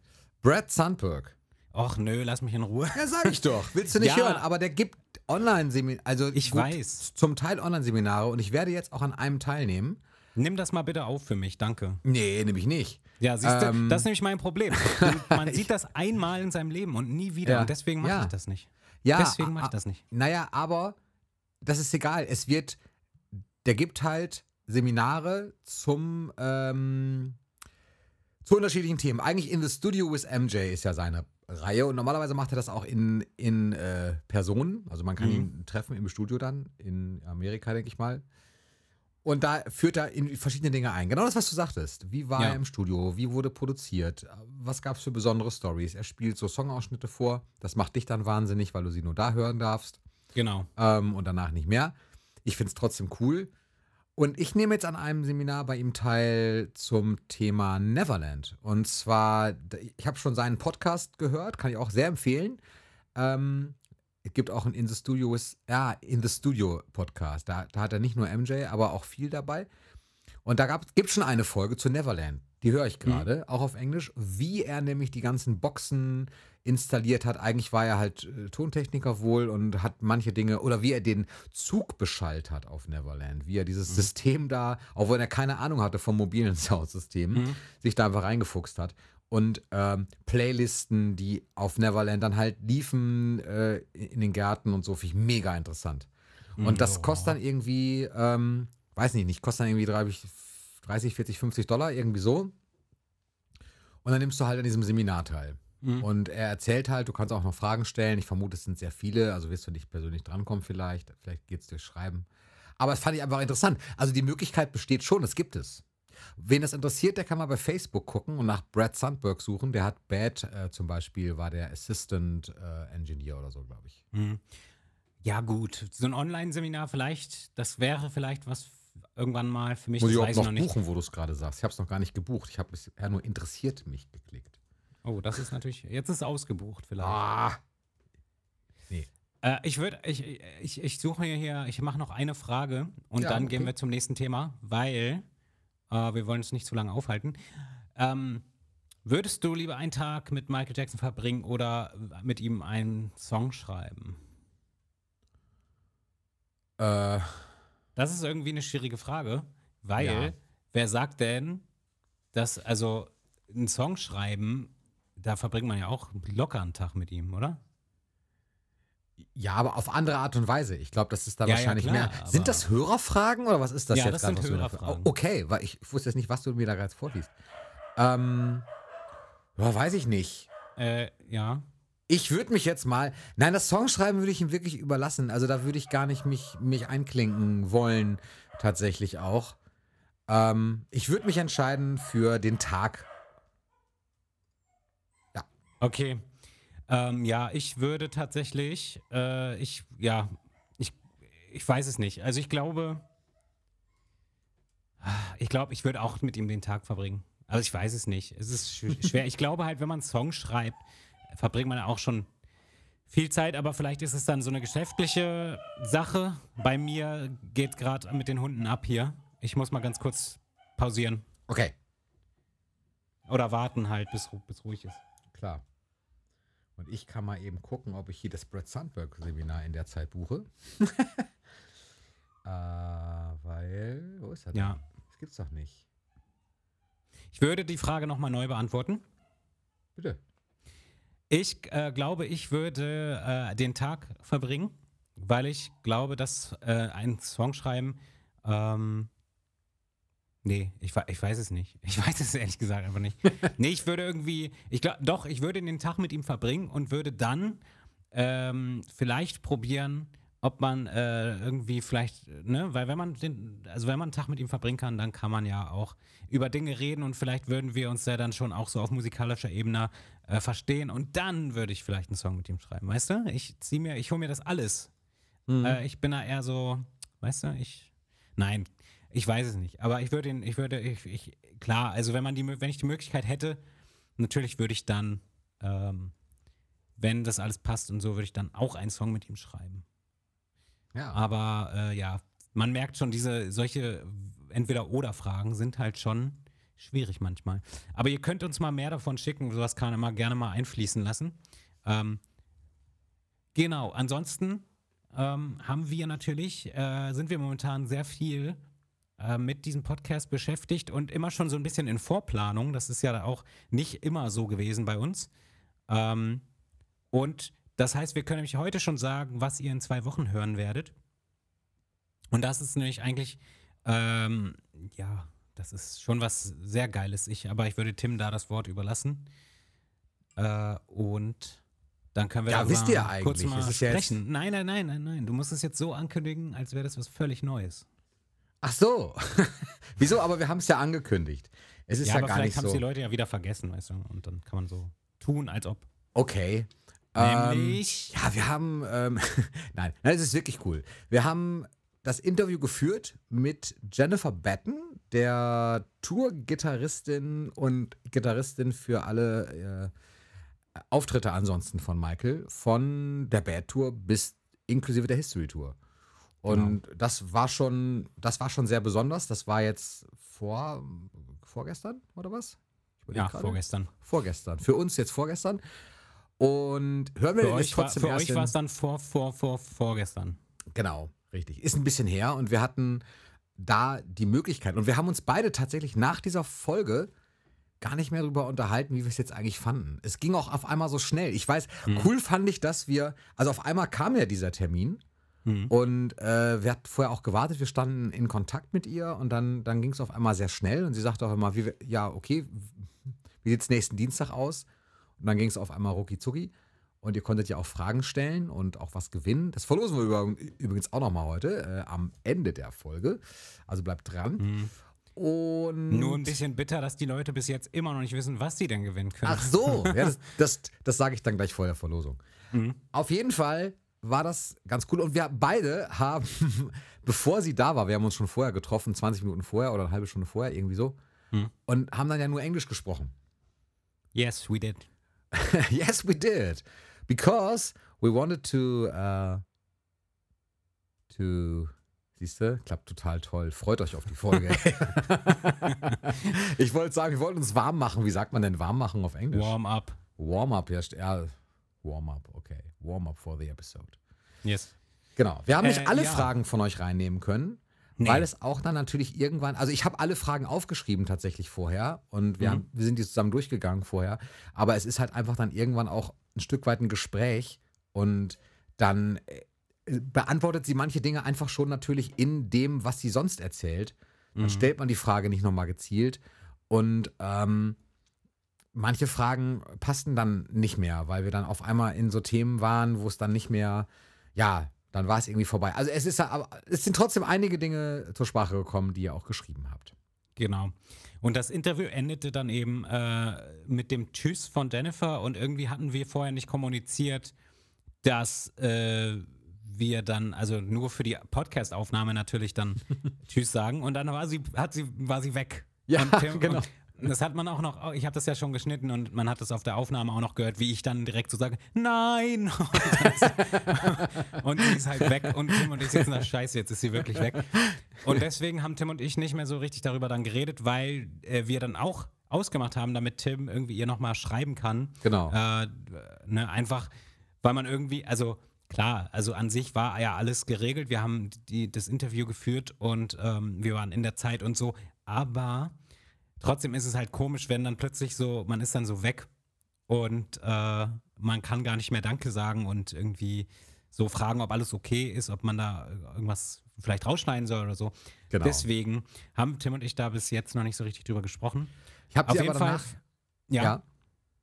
Brad Sandberg. Och nö, lass mich in Ruhe. Ja, sag ich doch. Willst du nicht *laughs* Ja. hören? Aber der gibt Online-Seminare, also Ich weiß. zum Teil Online-Seminare und ich werde jetzt auch an einem teilnehmen. Nimm das mal bitte auf für mich, danke. Nee, nämlich nicht. Ja, siehst du, Ähm. das ist nämlich mein Problem. Du, *laughs* Man sieht das einmal in seinem Leben und nie wieder. Ja. Und deswegen mache Ja. ich das nicht. Ja, deswegen mache ich das nicht. Naja, aber das ist egal. Es wird, der gibt halt Seminare zum, ähm, zu unterschiedlichen Themen. Eigentlich in the Studio with MJ ist ja seine Reihe und normalerweise macht er das auch in, in äh, Person. Also man kann Mhm. ihn treffen im Studio dann, in Amerika, denke ich mal. Und da führt er in verschiedene Dinge ein. Genau das, was du sagtest. Wie war Ja. er im Studio? Wie wurde produziert? Was gab es für besondere Stories? Er spielt so Songausschnitte vor. Das macht dich dann wahnsinnig, weil du sie nur da hören darfst Genau. ähm, und danach nicht mehr. Ich finde es trotzdem cool. Und ich nehme jetzt an einem Seminar bei ihm teil zum Thema Neverland. Und zwar, ich habe schon seinen Podcast gehört, kann ich auch sehr empfehlen. Ähm, es gibt auch einen In the Studio, ja, In the Studio Podcast. Da, da hat er nicht nur MJ, aber auch viel dabei. Und da gibt es schon eine Folge zu Neverland. Die höre ich gerade, auch auf Englisch, wie er nämlich die ganzen Boxen installiert hat. Eigentlich war er halt äh, Tontechniker wohl und hat manche Dinge, oder wie er den Zug beschallt hat auf Neverland, wie er dieses System da, obwohl er keine Ahnung hatte vom mobilen *laughs* Soundsystem, sich da einfach reingefuchst hat. Und ähm, Playlisten, die auf Neverland dann halt liefen äh, in den Gärten und so, finde ich mega interessant. Und das kostet dann irgendwie, ähm, weiß nicht, nicht, kostet dann irgendwie 30, 30, 40, 50 Dollar, irgendwie so. Und dann nimmst du halt an diesem Seminar teil. Und er erzählt halt, du kannst auch noch Fragen stellen. Ich vermute, es sind sehr viele, also wirst du nicht persönlich drankommen vielleicht. Vielleicht geht es durch Schreiben. Aber es fand ich einfach interessant. Also die Möglichkeit besteht schon, es gibt es. Wen das interessiert, der kann mal bei Facebook gucken und nach Brad Sandberg suchen. Der hat Bad äh, zum Beispiel, war der Assistant äh, Engineer oder so, glaube ich. Ja, gut. So ein Online-Seminar vielleicht, das wäre vielleicht was irgendwann mal für mich. Muss ich ich noch noch nicht. buchen, wo du es gerade sagst. Ich habe es noch gar nicht gebucht. Ich habe bisher nur interessiert mich geklickt. Oh, das ist natürlich. Jetzt ist es ausgebucht vielleicht. Ah. Nee. Äh, ich würde, ich, ich, ich suche hier, hier ich mache noch eine Frage und Ja, dann okay. gehen wir zum nächsten Thema, weil äh, wir wollen uns nicht zu lange aufhalten. Ähm, würdest du lieber einen Tag mit Michael Jackson verbringen oder mit ihm einen Song schreiben? Äh, Das ist irgendwie eine schwierige Frage, weil Ja. wer sagt denn, dass, also einen Song schreiben, da verbringt man ja auch locker einen Tag mit ihm, oder? ja, aber auf andere Art und Weise. Ich glaube, das ist da Ja, ja, wahrscheinlich klar, mehr. Sind das Hörerfragen oder was ist das Ja, jetzt gerade? Oh, okay, weil ich, wusste jetzt nicht, was du mir da gerade vorliest. Ähm, ja, weiß ich nicht. Äh, ja. Ich würde mich jetzt mal. Nein, das Songschreiben würde ich ihm wirklich überlassen. Also da würde ich gar nicht mich, mich einklinken wollen, tatsächlich auch. Ähm, ich würde mich entscheiden für den Tag. Okay. Ähm, ja, ich würde tatsächlich, äh, ich, ja, ich, ich weiß es nicht. Also ich glaube, ich glaube, ich würde auch mit ihm den Tag verbringen. Also ich weiß es nicht. Es ist sch- schwer. Ich glaube halt, wenn man einen Song schreibt, verbringt man auch schon viel Zeit, aber vielleicht ist es dann so eine geschäftliche Sache. Bei mir geht gerade mit den Hunden ab hier. Ich muss mal ganz kurz pausieren. Okay, Oder warten halt, bis, bis ruhig ist. klar. Und ich kann mal eben gucken, ob ich hier das Brett Sandberg-Seminar in der Zeit buche. *laughs* äh, weil. Wo ist er denn? Ja. Das gibt's doch nicht. Ich würde die Frage nochmal neu beantworten. Bitte. Ich äh, glaube, ich würde äh, den Tag verbringen, weil ich glaube, dass äh, ein Song schreiben. Ähm, nee, ich, ich weiß es nicht. Ich *laughs* weiß es ehrlich gesagt einfach nicht. *laughs* nee, ich würde irgendwie. Ich glaube, doch, ich würde den Tag mit ihm verbringen und würde dann ähm, vielleicht probieren, ob man äh, irgendwie vielleicht, ne, weil wenn man den, also wenn man einen Tag mit ihm verbringen kann, dann kann man ja auch über Dinge reden und vielleicht würden wir uns ja dann schon auch so auf musikalischer Ebene äh, verstehen und dann würde ich vielleicht einen Song mit ihm schreiben, weißt du? Ich zieh mir, ich hole mir das alles. Äh, ich bin da eher so, weißt du, ich, nein, ich weiß es nicht, aber ich würde ihn, ich würde, ich, ich, klar, also wenn man die, wenn ich die Möglichkeit hätte, natürlich würde ich dann, ähm, wenn das alles passt und so, würde ich dann auch einen Song mit ihm schreiben. Ja. Aber äh, ja, man merkt schon, diese solche Entweder-Oder-Fragen sind halt schon schwierig manchmal. Aber ihr könnt uns mal mehr davon schicken, sowas kann immer gerne mal einfließen lassen. Ähm, genau, ansonsten ähm, haben wir natürlich, äh, sind wir momentan sehr viel äh, mit diesem Podcast beschäftigt und immer schon so ein bisschen in Vorplanung. Das ist ja auch nicht immer so gewesen bei uns. Ähm, und das heißt, wir können nämlich heute schon sagen, was ihr in zwei Wochen hören werdet. Und das ist nämlich eigentlich, ähm, ja, das ist schon was sehr Geiles. Ich, aber ich würde Tim da das Wort überlassen. Äh, und dann können wir Ja, wisst ihr eigentlich, kurz mal ist sprechen. Nein, nein, nein, nein, nein. Du musst es jetzt so ankündigen, als wäre das was völlig Neues. Ach so. *laughs* Wieso? Aber wir haben es ja angekündigt. Es ist ja, ja, aber gar vielleicht nicht haben es so. die Leute ja wieder vergessen, weißt du. Und dann kann man so tun, als ob. Okay. Nämlich- Ähm, ja, wir haben. Ähm, *laughs* nein, nein, es ist wirklich cool. Wir haben das Interview geführt mit Jennifer Batten, der Tour-Gitarristin und Gitarristin für alle äh, Auftritte ansonsten von Michael, von der Bad Tour bis inklusive der History Tour. Und das war schon, das war schon sehr besonders. Das war jetzt vor, vorgestern oder was? Ja, gerade. vorgestern. Vorgestern. Für uns jetzt vorgestern. Und hören wir Für jetzt euch, war, trotzdem für erst euch war es dann vor, vor, vor, vorgestern. Genau, richtig. Ist ein bisschen her und wir hatten da die Möglichkeit. Und wir haben uns beide tatsächlich nach dieser Folge gar nicht mehr darüber unterhalten, wie wir es jetzt eigentlich fanden. Es ging auch auf einmal so schnell. Ich weiß, cool fand ich, dass wir, also auf einmal kam ja dieser Termin und äh, wir hatten vorher auch gewartet, wir standen in Kontakt mit ihr und dann, dann ging es auf einmal sehr schnell und sie sagte auch immer, wie wir, ja, okay, wie sieht es nächsten Dienstag aus? Und dann ging es auf einmal rucki zucki. Und ihr konntet ja auch Fragen stellen und auch was gewinnen. Das verlosen wir übrigens auch nochmal heute äh, am Ende der Folge. Also bleibt dran. Und Nur ein bisschen bitter, dass die Leute bis jetzt immer noch nicht wissen, was sie denn gewinnen können. Ach so, *laughs* ja, das, das, das sage ich dann gleich vor der Verlosung. Mhm. Auf jeden Fall war das ganz cool. Und wir beide haben, *laughs* bevor sie da war, wir haben uns schon vorher getroffen, 20 Minuten vorher oder eine halbe Stunde vorher, irgendwie so, Mhm. und haben dann ja nur Englisch gesprochen. Yes, we did. *laughs* yes, we did. Because we wanted to, uh, to, siehst du, klappt total toll. Freut euch auf die Folge. *laughs* ich wollte sagen, wir wollten uns warm machen. Wie sagt man denn warm machen auf Englisch? Warm up. Warm up, ja. Warm up, okay. Warm up for the episode. Yes. Genau. Wir haben nicht Äh, alle ja. Fragen von euch reinnehmen können, Nee. weil es auch dann natürlich irgendwann, also ich habe alle Fragen aufgeschrieben tatsächlich vorher und wir, Mhm. haben, wir sind die zusammen durchgegangen vorher, aber es ist halt einfach dann irgendwann auch ein Stück weit ein Gespräch und dann äh, beantwortet sie manche Dinge einfach schon natürlich in dem, was sie sonst erzählt. Dann Mhm. stellt man die Frage nicht nochmal gezielt und ähm, manche Fragen passten dann nicht mehr, weil wir dann auf einmal in so Themen waren, wo es dann nicht mehr, ja, dann war es irgendwie vorbei. Also es ist ja- aber es sind trotzdem einige Dinge zur Sprache gekommen, die ihr auch geschrieben habt. Genau. Und das Interview endete dann eben äh, mit dem Tschüss von Jennifer und irgendwie hatten wir vorher nicht kommuniziert, dass äh, wir dann, also nur für die Podcast-Aufnahme natürlich dann *laughs* Tschüss sagen und dann war sie, hat sie, war sie weg. Ja, und Tim, *laughs* genau. Und das hat man auch noch, ich habe das ja schon geschnitten und man hat das auf der Aufnahme auch noch gehört, wie ich dann direkt so sage, nein! *laughs* Und, sie ist halt weg und Tim und ich sitzen da, scheiße, jetzt ist sie wirklich weg. Und deswegen haben Tim und ich nicht mehr so richtig darüber dann geredet, weil äh, wir dann auch ausgemacht haben, damit Tim irgendwie ihr nochmal schreiben kann. Genau. Äh, ne, einfach, weil man irgendwie, also klar, also an sich war ja alles geregelt. Wir haben die, das Interview geführt und ähm, wir waren in der Zeit und so. Aber trotzdem ist es halt komisch, wenn dann plötzlich so, man ist dann so weg und äh, man kann gar nicht mehr Danke sagen und irgendwie so fragen, ob alles okay ist, ob man da irgendwas vielleicht rausschneiden soll oder so. Genau. Deswegen haben Tim und ich da bis jetzt noch nicht so richtig drüber gesprochen. Ich habe sie aber Fall. danach, Ja. ja,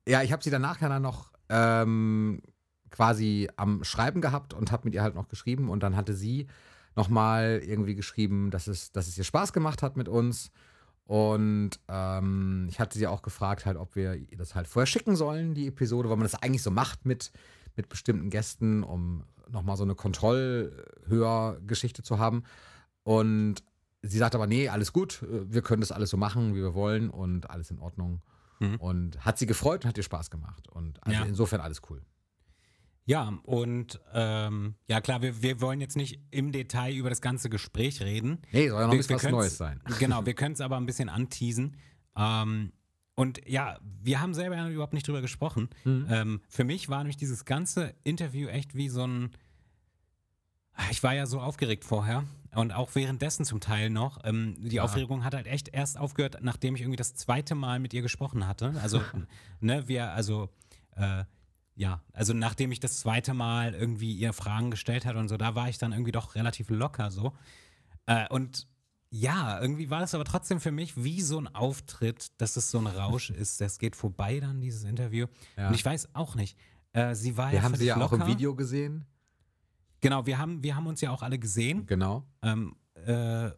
ja, ich habe sie danach ja dann noch ähm, quasi am Schreiben gehabt und habe mit ihr halt noch geschrieben und dann hatte sie nochmal irgendwie geschrieben, dass es, dass es ihr Spaß gemacht hat mit uns. Und ähm, ich hatte sie auch gefragt, halt, ob wir das halt vorher schicken sollen, die Episode, weil man das eigentlich so macht mit, mit bestimmten Gästen, um nochmal so eine Kontrollhörgeschichte zu haben. Und sie sagt aber, nee, alles gut, wir können das alles so machen, wie wir wollen und alles in Ordnung. Mhm. Und hat sie gefreut und hat ihr Spaß gemacht. Und also Ja. insofern alles cool. Ja, und ähm, ja klar, wir, wir wollen jetzt nicht im Detail über das ganze Gespräch reden. Nee, soll ja noch ein bisschen was Neues sein. Genau, wir *laughs* können es aber ein bisschen anteasen. Ähm, und ja, wir haben selber ja überhaupt nicht drüber gesprochen. Mhm. Ähm, für mich war nämlich dieses ganze Interview echt wie so ein. Ich war ja so aufgeregt vorher und auch währenddessen zum Teil noch. Ähm, die Ja. Aufregung hat halt echt erst aufgehört, nachdem ich irgendwie das zweite Mal mit ihr gesprochen hatte. Also, *laughs* ne, wir, also, äh, ja, also nachdem ich das zweite Mal irgendwie ihr Fragen gestellt hat und so, da war ich dann irgendwie doch relativ locker so. Äh, und ja, irgendwie war das aber trotzdem für mich wie so ein Auftritt, dass es so ein Rausch *laughs* ist. Das geht vorbei dann, dieses Interview. Ja. Und ich weiß auch nicht. Äh, sie war Wir ja haben sie ja auch im locker. Video gesehen. Genau, wir haben, wir haben uns ja auch alle gesehen. Genau. Ähm, äh,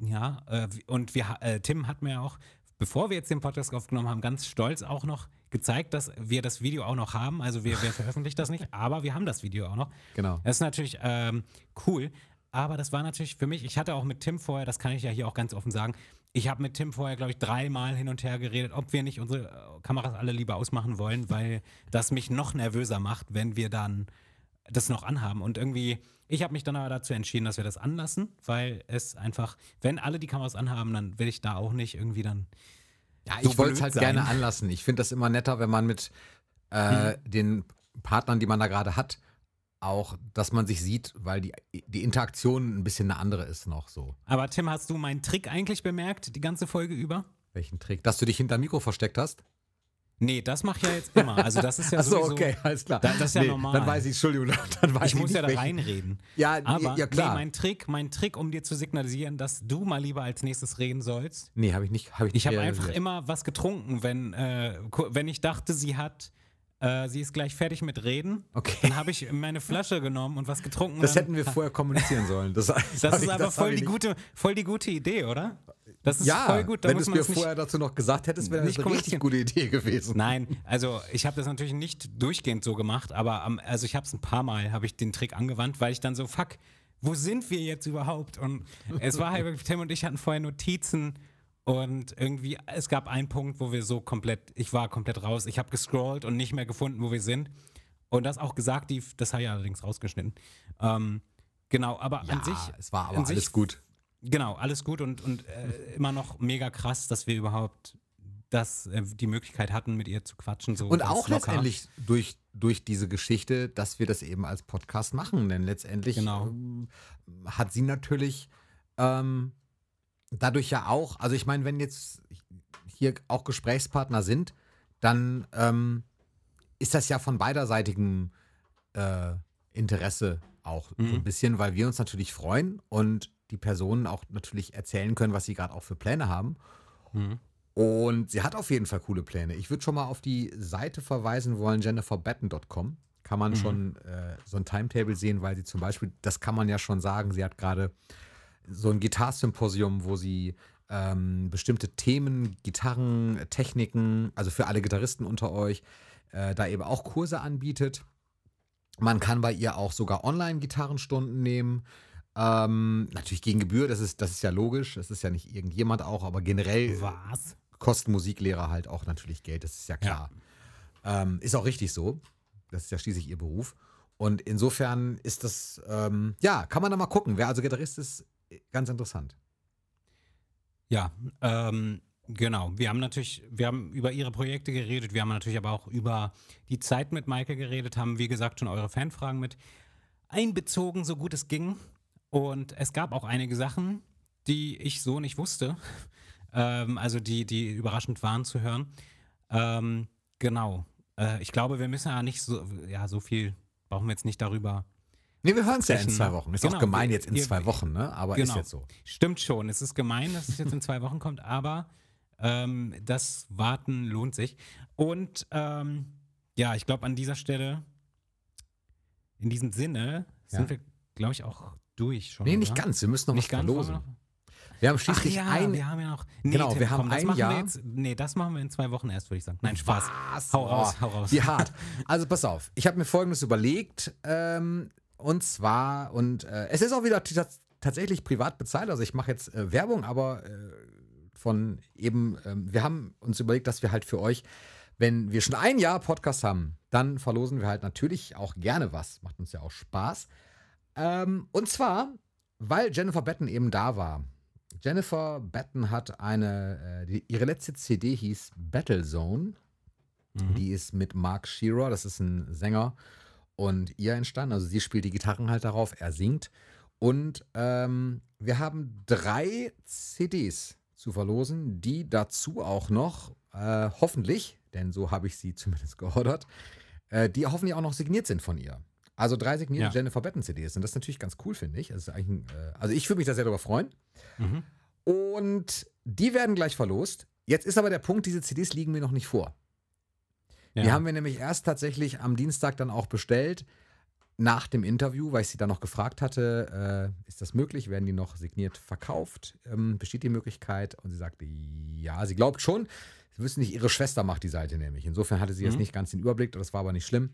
ja, äh, und wir, äh, Tim hat mir auch, bevor wir jetzt den Podcast aufgenommen haben, ganz stolz auch noch gezeigt, dass wir das Video auch noch haben. Also wir, wir veröffentlichen das nicht, *laughs* aber wir haben das Video auch noch. Genau. Das ist natürlich ähm, cool, aber das war natürlich für mich, ich hatte auch mit Tim vorher, das kann ich ja hier auch ganz offen sagen, ich habe mit Tim vorher, glaube ich, dreimal hin und her geredet, ob wir nicht unsere äh, Kameras alle lieber ausmachen wollen, weil das mich noch nervöser macht, wenn wir dann das noch anhaben. Und irgendwie, ich habe mich dann aber dazu entschieden, dass wir das anlassen, weil es einfach, wenn alle die Kameras anhaben, dann will ich da auch nicht irgendwie dann. Ja, so ich wollte es halt sein. gerne anlassen. Ich finde das immer netter, wenn man mit äh, Mhm. den Partnern, die man da gerade hat, auch, dass man sich sieht, weil die, die Interaktion ein bisschen eine andere ist noch so. Aber Tim, hast du meinen Trick eigentlich bemerkt, die ganze Folge über? Welchen Trick? Dass du dich hinter Mikro versteckt hast? Nee, das mache ich ja jetzt immer. Also das ist ja *laughs* Achso, sowieso, okay, alles klar. Da- das ist ja normal. Dann weiß ich, Entschuldigung, *laughs* dann weiß Ich muss nicht, ja da reinreden. Ja, Aber ja klar. Nee, mein Trick, mein Trick, um dir zu signalisieren, dass du mal lieber als nächstes reden sollst. nee, habe ich nicht. Hab ich nicht Ich habe einfach immer was getrunken, wenn, äh, wenn ich dachte, sie hat, äh, sie ist gleich fertig mit Reden. Okay. Dann habe ich meine Flasche genommen und was getrunken. Das hätten wir vorher kommunizieren sollen. Das, *laughs* Das ist aber voll die, gute. voll die gute Idee, oder? Das ist Ja, voll gut. Da wenn du es mir vorher dazu noch gesagt hättest, wäre das nicht eine richtig gute Idee gewesen. Nein, also ich habe das natürlich nicht durchgehend so gemacht, aber am, also ich habe es ein paar Mal, habe ich den Trick angewandt, weil ich dann so, fuck, wo sind wir jetzt überhaupt? Und es war halt *laughs* wirklich, Tim und ich hatten vorher Notizen und irgendwie, es gab einen Punkt, wo wir so komplett, ich war komplett raus, ich habe gescrollt und nicht mehr gefunden, wo wir sind. Und das auch gesagt, die, das habe ich allerdings rausgeschnitten. Ähm, genau, aber Ja, an sich. es war aber an sich- alles gut. Genau, alles gut und, und äh, immer noch mega krass, dass wir überhaupt das, äh, die Möglichkeit hatten, mit ihr zu quatschen. So Und auch locker. letztendlich durch, durch diese Geschichte, dass wir das eben als Podcast machen. Denn letztendlich Genau. ähm, hat sie natürlich ähm, dadurch ja auch, also ich meine, wenn jetzt hier auch Gesprächspartner sind, dann ähm, ist das ja von beiderseitigem äh, Interesse auch so ein bisschen, weil wir uns natürlich freuen und die Personen auch natürlich erzählen können, was sie gerade auch für Pläne haben. Mhm. Und sie hat auf jeden Fall coole Pläne. Ich würde schon mal auf die Seite verweisen wollen, jenniferbatten.com. Kann man schon äh, so ein Timetable sehen, weil sie zum Beispiel, das kann man ja schon sagen, sie hat gerade so ein Gitarrsymposium, wo sie ähm, bestimmte Themen, Gitarren, Techniken, also für alle Gitarristen unter euch, äh, da eben auch Kurse anbietet. Man kann bei ihr auch sogar Online-Gitarrenstunden nehmen. Ähm, natürlich gegen Gebühr, das ist, das ist ja logisch. Das ist ja nicht irgendjemand auch, aber generell Was? kosten Musiklehrer halt auch natürlich Geld, das ist ja klar. Ähm, ist auch richtig so. Das ist ja schließlich ihr Beruf. Und insofern ist das, ähm, ja, kann man da mal gucken. Wer also Gitarrist ist, ganz interessant. Ja, ähm, genau. Wir haben natürlich, wir haben über ihre Projekte geredet, wir haben natürlich aber auch über die Zeit mit Maike geredet, haben wie gesagt schon eure Fanfragen mit einbezogen, so gut es ging. Und es gab auch einige Sachen, die ich so nicht wusste. *laughs* Ähm, also die, die überraschend waren zu hören. Ähm, genau. Äh, ich glaube, wir müssen ja nicht so, ja, so viel brauchen wir jetzt nicht darüber Nee, wir hören es ja in zwei Wochen. Ist Genau, auch gemein jetzt in wir- zwei Wochen, ne? Aber ist Genau. jetzt so. Stimmt schon. Es ist gemein, dass es jetzt in zwei Wochen kommt, aber ähm, das Warten lohnt sich. Und ähm, ja, ich glaube, an dieser Stelle, in diesem Sinne, Ja. sind wir, glaube ich, auch durch schon. Nee, nicht oder? ganz. Wir müssen noch Nicht was ganz. verlosen. wir haben schließlich ja, ein. wir haben ja noch. Nee, Genau, Tim, wir haben komm, das ein machen Jahr- Wir jetzt, nee, das machen wir in zwei Wochen erst, würde ich sagen. Nein, Spaß. Was? Hau raus, Oh, hau raus. Wie hart. Also pass auf, ich habe mir Folgendes überlegt. Ähm, und zwar, und äh, es ist auch wieder tatsächlich privat bezahlt. Also ich mache jetzt äh, Werbung, aber äh, von eben, ähm, wir haben uns überlegt, dass wir halt für euch, wenn wir schon ein Jahr Podcast haben, dann verlosen wir halt natürlich auch gerne was. Macht uns ja auch Spaß. Ähm, und zwar, weil Jennifer Batten eben da war. Jennifer Batten hat eine, äh, die, ihre letzte CD hieß Battlezone. Die ist mit Mark Shearer, das ist ein Sänger, und ihr entstanden. Also sie spielt die Gitarren halt darauf, er singt. Und ähm, wir haben drei CDs zu verlosen, die dazu auch noch, äh, hoffentlich, denn so habe ich sie *laughs* zumindest geordert, äh, die hoffentlich auch noch signiert sind von ihr. Also drei signierte Ja. Jennifer Batten CDs. Und das ist natürlich ganz cool, finde ich. Eigentlich ein, äh, also ich würde mich da sehr darüber freuen. Mhm. Und die werden gleich verlost. Jetzt ist aber der Punkt, diese CDs liegen mir noch nicht vor. Ja. Die haben wir nämlich erst tatsächlich am Dienstag dann auch bestellt, nach dem Interview, weil ich sie dann noch gefragt hatte, äh, ist das möglich? Werden die noch signiert verkauft? Ähm, besteht die Möglichkeit? Und sie sagte, ja, sie glaubt schon. Sie wissen nicht, ihre Schwester macht die Seite nämlich. Insofern hatte sie jetzt Mhm. nicht ganz den Überblick, das war aber nicht schlimm.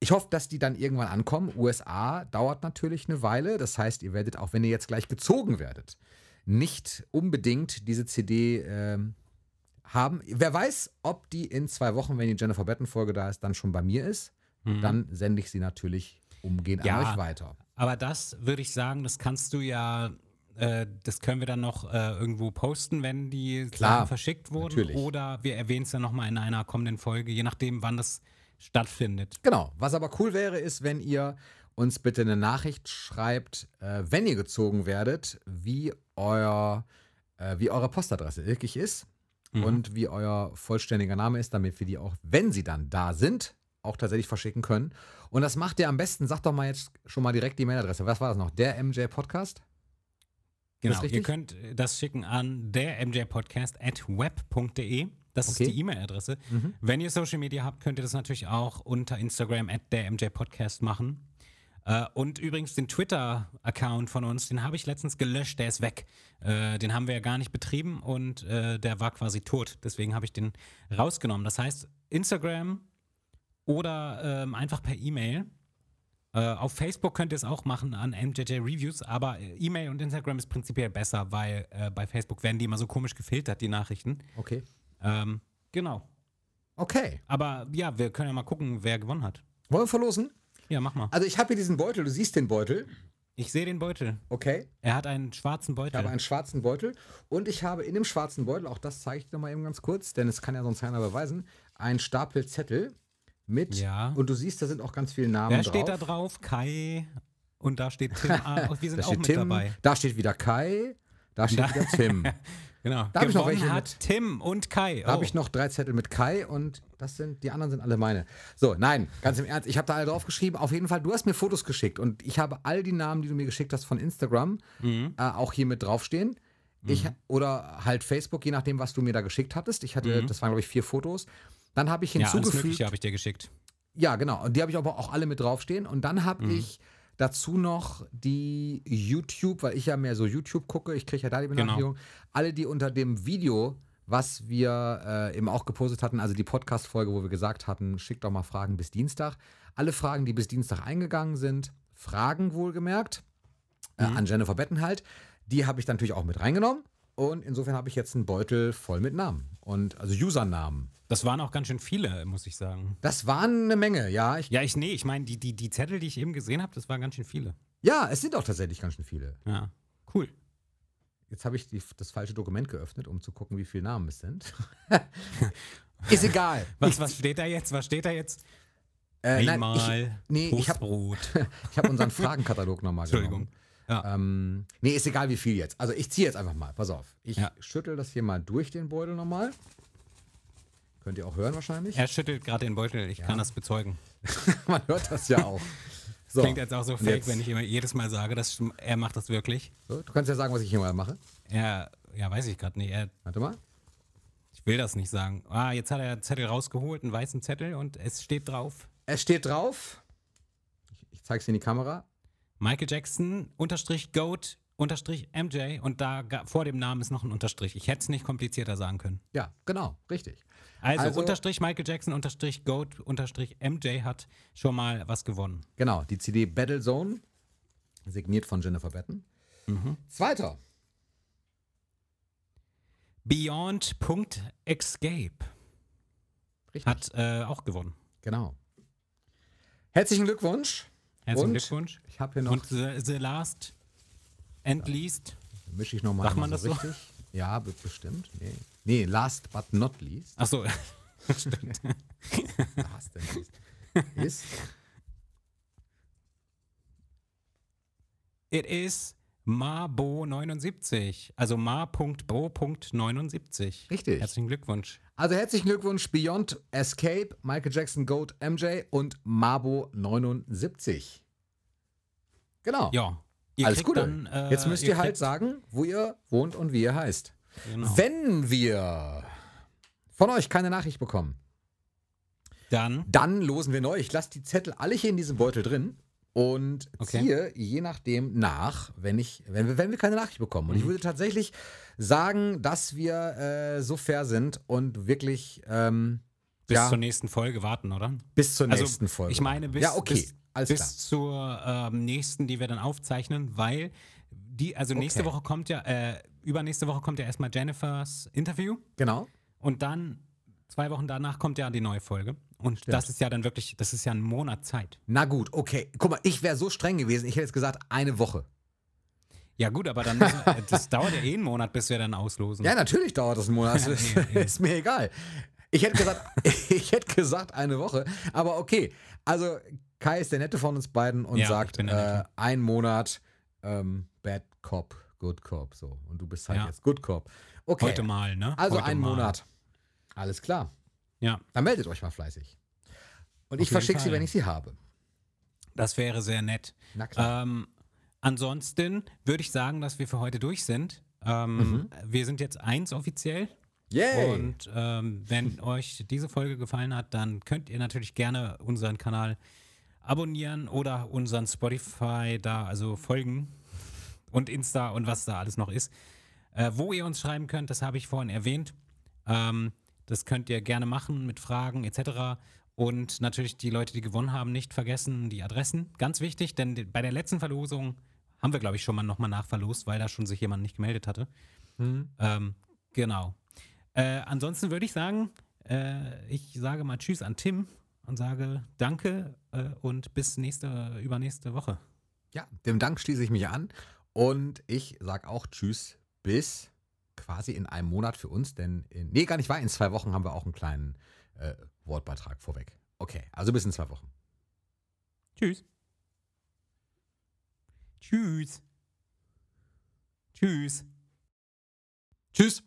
Ich hoffe, dass die dann irgendwann ankommen. USA dauert natürlich eine Weile. Das heißt, ihr werdet, auch wenn ihr jetzt gleich gezogen werdet, nicht unbedingt diese CD ähm, haben. Wer weiß, ob die in zwei Wochen, wenn die Jennifer Batten-Folge da ist, dann schon bei mir ist. Mhm. Dann sende ich sie natürlich umgehend Ja. an euch weiter. Aber das würde ich sagen, das kannst du ja, äh, das können wir dann noch äh, irgendwo posten, wenn die Klar, Sachen verschickt wurden. natürlich. Oder wir erwähnen es dann nochmal in einer kommenden Folge, je nachdem, wann das stattfindet. Genau. Was aber cool wäre, ist, wenn ihr uns bitte eine Nachricht schreibt, äh, wenn ihr gezogen werdet, wie euer, wie eure Postadresse wirklich ist Mhm. und wie euer vollständiger Name ist, damit wir die auch, wenn sie dann da sind, auch tatsächlich verschicken können. Und das macht ihr am besten, sagt doch mal jetzt schon mal direkt die Mailadresse. Was war das noch? Der MJ Podcast? Genau, richtig? ihr könnt das schicken an der mjpodcast at web.de. Das Okay. ist die E-Mail-Adresse. Mhm. Wenn ihr Social Media habt, könnt ihr das natürlich auch unter Instagram at der mjpodcast machen. Äh, und übrigens den Twitter-Account von uns, den habe ich letztens gelöscht, der ist weg. Äh, den haben wir ja gar nicht betrieben und äh, der war quasi tot. Deswegen habe ich den rausgenommen. Das heißt, Instagram oder ähm, einfach per E-Mail. Auf Facebook könnt ihr es auch machen an MJJ Reviews, aber E-Mail und Instagram ist prinzipiell besser, weil bei Facebook werden die immer so komisch gefiltert, die Nachrichten. Okay. Ähm, genau. Okay. Aber ja, wir können ja mal gucken, wer gewonnen hat. Wollen wir verlosen? Ja, mach mal. Also ich habe hier diesen Beutel, du siehst den Beutel. Ich sehe den Beutel. Okay. Er hat einen schwarzen Ich Beutel. habe einen schwarzen Beutel und ich habe in dem schwarzen Beutel, auch das zeige ich dir mal eben ganz kurz, denn es kann ja sonst keiner beweisen, einen Stapel Zettel mit. Ja. Und du siehst, da sind auch ganz viele Namen wer drauf. steht da drauf? Kai. Und da steht Tim. Ah, wir sind Da auch steht mit Tim, dabei. da steht wieder Kai, da steht Da- *laughs* wieder Tim. Genau. Da hab ich noch welche hat mit- Tim und Kai. Da habe Oh. ich noch drei Zettel mit Kai und das sind, die anderen sind alle meine. So, nein, ganz im Ernst, ich habe da alle drauf geschrieben. Auf jeden Fall, du hast mir Fotos geschickt und ich habe all die Namen, die du mir geschickt hast von Instagram, Mhm. äh, auch hier mit draufstehen. Ich, oder halt Facebook, je nachdem, was du mir da geschickt hattest. Ich hatte, das waren, glaube ich, vier Fotos. Dann habe ich Mhm. ja, alles hinzugefügt. Mögliche habe ich dir geschickt. Ja, genau. Und die habe ich aber auch alle mit draufstehen. Und dann habe Mhm. ich dazu noch die YouTube, weil ich ja mehr so YouTube gucke, ich kriege ja da die Genau. Benachrichtigung, alle, die unter dem Video, was wir äh, eben auch gepostet hatten, also die Podcast-Folge, wo wir gesagt hatten, schickt doch mal Fragen bis Dienstag. Alle Fragen, die bis Dienstag eingegangen sind, Fragen wohlgemerkt, äh, Mhm. an Jennifer Bettenhalt, die habe ich dann natürlich auch mit reingenommen. Und insofern habe ich jetzt einen Beutel voll mit Namen. Und also Usernamen. Das waren auch ganz schön viele, muss ich sagen. Das waren eine Menge, ja. Ich, Ja, ich, nee, ich meine, die, die, die Zettel, die ich eben gesehen habe, das waren ganz schön viele. ja, es sind auch tatsächlich ganz schön viele. Ja, cool. Jetzt habe ich die, das falsche Dokument geöffnet, um zu gucken, wie viele Namen es sind. *laughs* Ist egal. Was, was steht da jetzt? Was steht da jetzt? Äh, nein, Einmal ich, nee, ich habe Toastbrot. *laughs* ich hab unseren Fragenkatalog nochmal Entschuldigung. genommen. Ja. Ähm, nee, ist egal, wie viel jetzt. Also ich ziehe jetzt einfach mal. Pass auf. Ich Ja. schüttel das hier mal durch den Beutel nochmal. Könnt ihr auch hören wahrscheinlich. Er schüttelt gerade den Beutel, ich kann das bezeugen. *laughs* Man hört das ja auch. So, Klingt jetzt auch so fake, jetzt- wenn ich immer jedes Mal sage, dass er macht das wirklich. so, du kannst ja sagen, was ich hier mal mache. Er, ja, weiß ich gerade nicht. Er, Warte mal. ich will das nicht sagen. Ah, jetzt hat er einen Zettel rausgeholt, einen weißen Zettel und es steht drauf. Es steht drauf. Ich, ich zeige es in die Kamera. Michael Jackson, Unterstrich Goat, Unterstrich MJ und da vor dem Namen ist noch ein Unterstrich. Ich hätte es nicht komplizierter sagen können. Ja, genau, richtig. Also, Also- Unterstrich Michael Jackson, Unterstrich Goat, Unterstrich MJ hat schon mal was gewonnen. Genau, die CD Battle Zone, signiert von Jennifer Batten. Mhm. Zweiter. Beyond.escape Richtig. hat äh, auch gewonnen. Genau. Herzlichen Glückwunsch. Herzlichen Und Glückwunsch. Ich habe hier noch, Und the, the last and least. mische ich nochmal Sagt man das so? richtig. Ja, be- bestimmt. Nee. nee, last but not least. Achso, *laughs* Last and least. Ist it is Mabo79. Also ma.bo.79. Richtig. Herzlichen Glückwunsch. Also herzlichen Glückwunsch Beyond Escape, Michael Jackson, Goat, MJ und Mabo 79. Genau. Ja. Ihr Alles Gute. dann, äh, Jetzt müsst ihr, halt kriegt- sagen, wo ihr wohnt und wie ihr heißt. Genau. Wenn wir von euch keine Nachricht bekommen, Dann dann losen wir neu. Ich lasse die Zettel alle hier in diesem Beutel drin und Okay. ziehe je nachdem nach, wenn, ich, wenn, wir, wenn wir keine Nachricht bekommen. Und Mhm. ich würde tatsächlich sagen, dass wir äh, so fair sind und wirklich ähm, bis ja, zur nächsten Folge warten, oder? bis zur Also, nächsten Folge. Ich meine, bis, ja, okay, bis, alles bis klar. zur ähm, nächsten, die wir dann aufzeichnen, weil die, also nächste Okay. Woche kommt ja, äh, übernächste Woche kommt ja erstmal Jennifers Interview Genau. und dann zwei Wochen danach kommt ja die neue Folge. Und das ist ja dann wirklich, das ist ja ein Monat Zeit. Na gut, okay. Guck mal, ich wäre so streng gewesen. Ich hätte jetzt gesagt, eine Woche. Ja gut, aber dann müssen, das dauert ja eh einen Monat, bis wir dann auslosen. Ja, natürlich dauert das einen Monat. Ist, *laughs* Ja, ja. *laughs* ist mir egal. Ich hätte gesagt, *laughs* ich hätte gesagt eine Woche. Aber okay. Also Kai ist der Nette von uns beiden und Ja, sagt äh, ein Monat ähm, Bad Cop, Good Cop. So. Und du bist halt Ja. jetzt Good Cop. Okay. Heute mal, ne? also Heute ein mal. Monat. Alles klar. Ja, Dann meldet euch mal fleißig. Und Auf ich verschicke sie, wenn ich sie habe. das wäre sehr nett. Na klar. Ähm, ansonsten würde ich sagen, dass wir für heute durch sind. Ähm, Mhm. Wir sind jetzt eins offiziell. Yay! Und ähm, wenn euch diese Folge gefallen hat, dann könnt ihr natürlich gerne unseren Kanal abonnieren oder unseren Spotify da, also folgen und Insta und was da alles noch ist. Äh, wo ihr uns schreiben könnt, das habe ich vorhin erwähnt. Ähm, das könnt ihr gerne machen mit Fragen etc. Und natürlich die Leute, die gewonnen haben, nicht vergessen die Adressen. Ganz wichtig, denn bei der letzten Verlosung haben wir, glaube ich, schon mal nochmal nachverlost, weil da schon sich jemand nicht gemeldet hatte. Ähm, genau. Äh, ansonsten würde ich sagen, Äh, ich sage mal Tschüss an Tim und sage Danke äh, und bis nächste, übernächste Woche. Ja, dem Dank schließe ich mich an und ich sage auch Tschüss bis quasi in einem Monat für uns, denn in, nee, gar nicht wahr, in zwei Wochen haben wir auch einen kleinen äh, Wortbeitrag vorweg. Okay, also bis in zwei Wochen. Tschüss. Tschüss. Tschüss. Tschüss.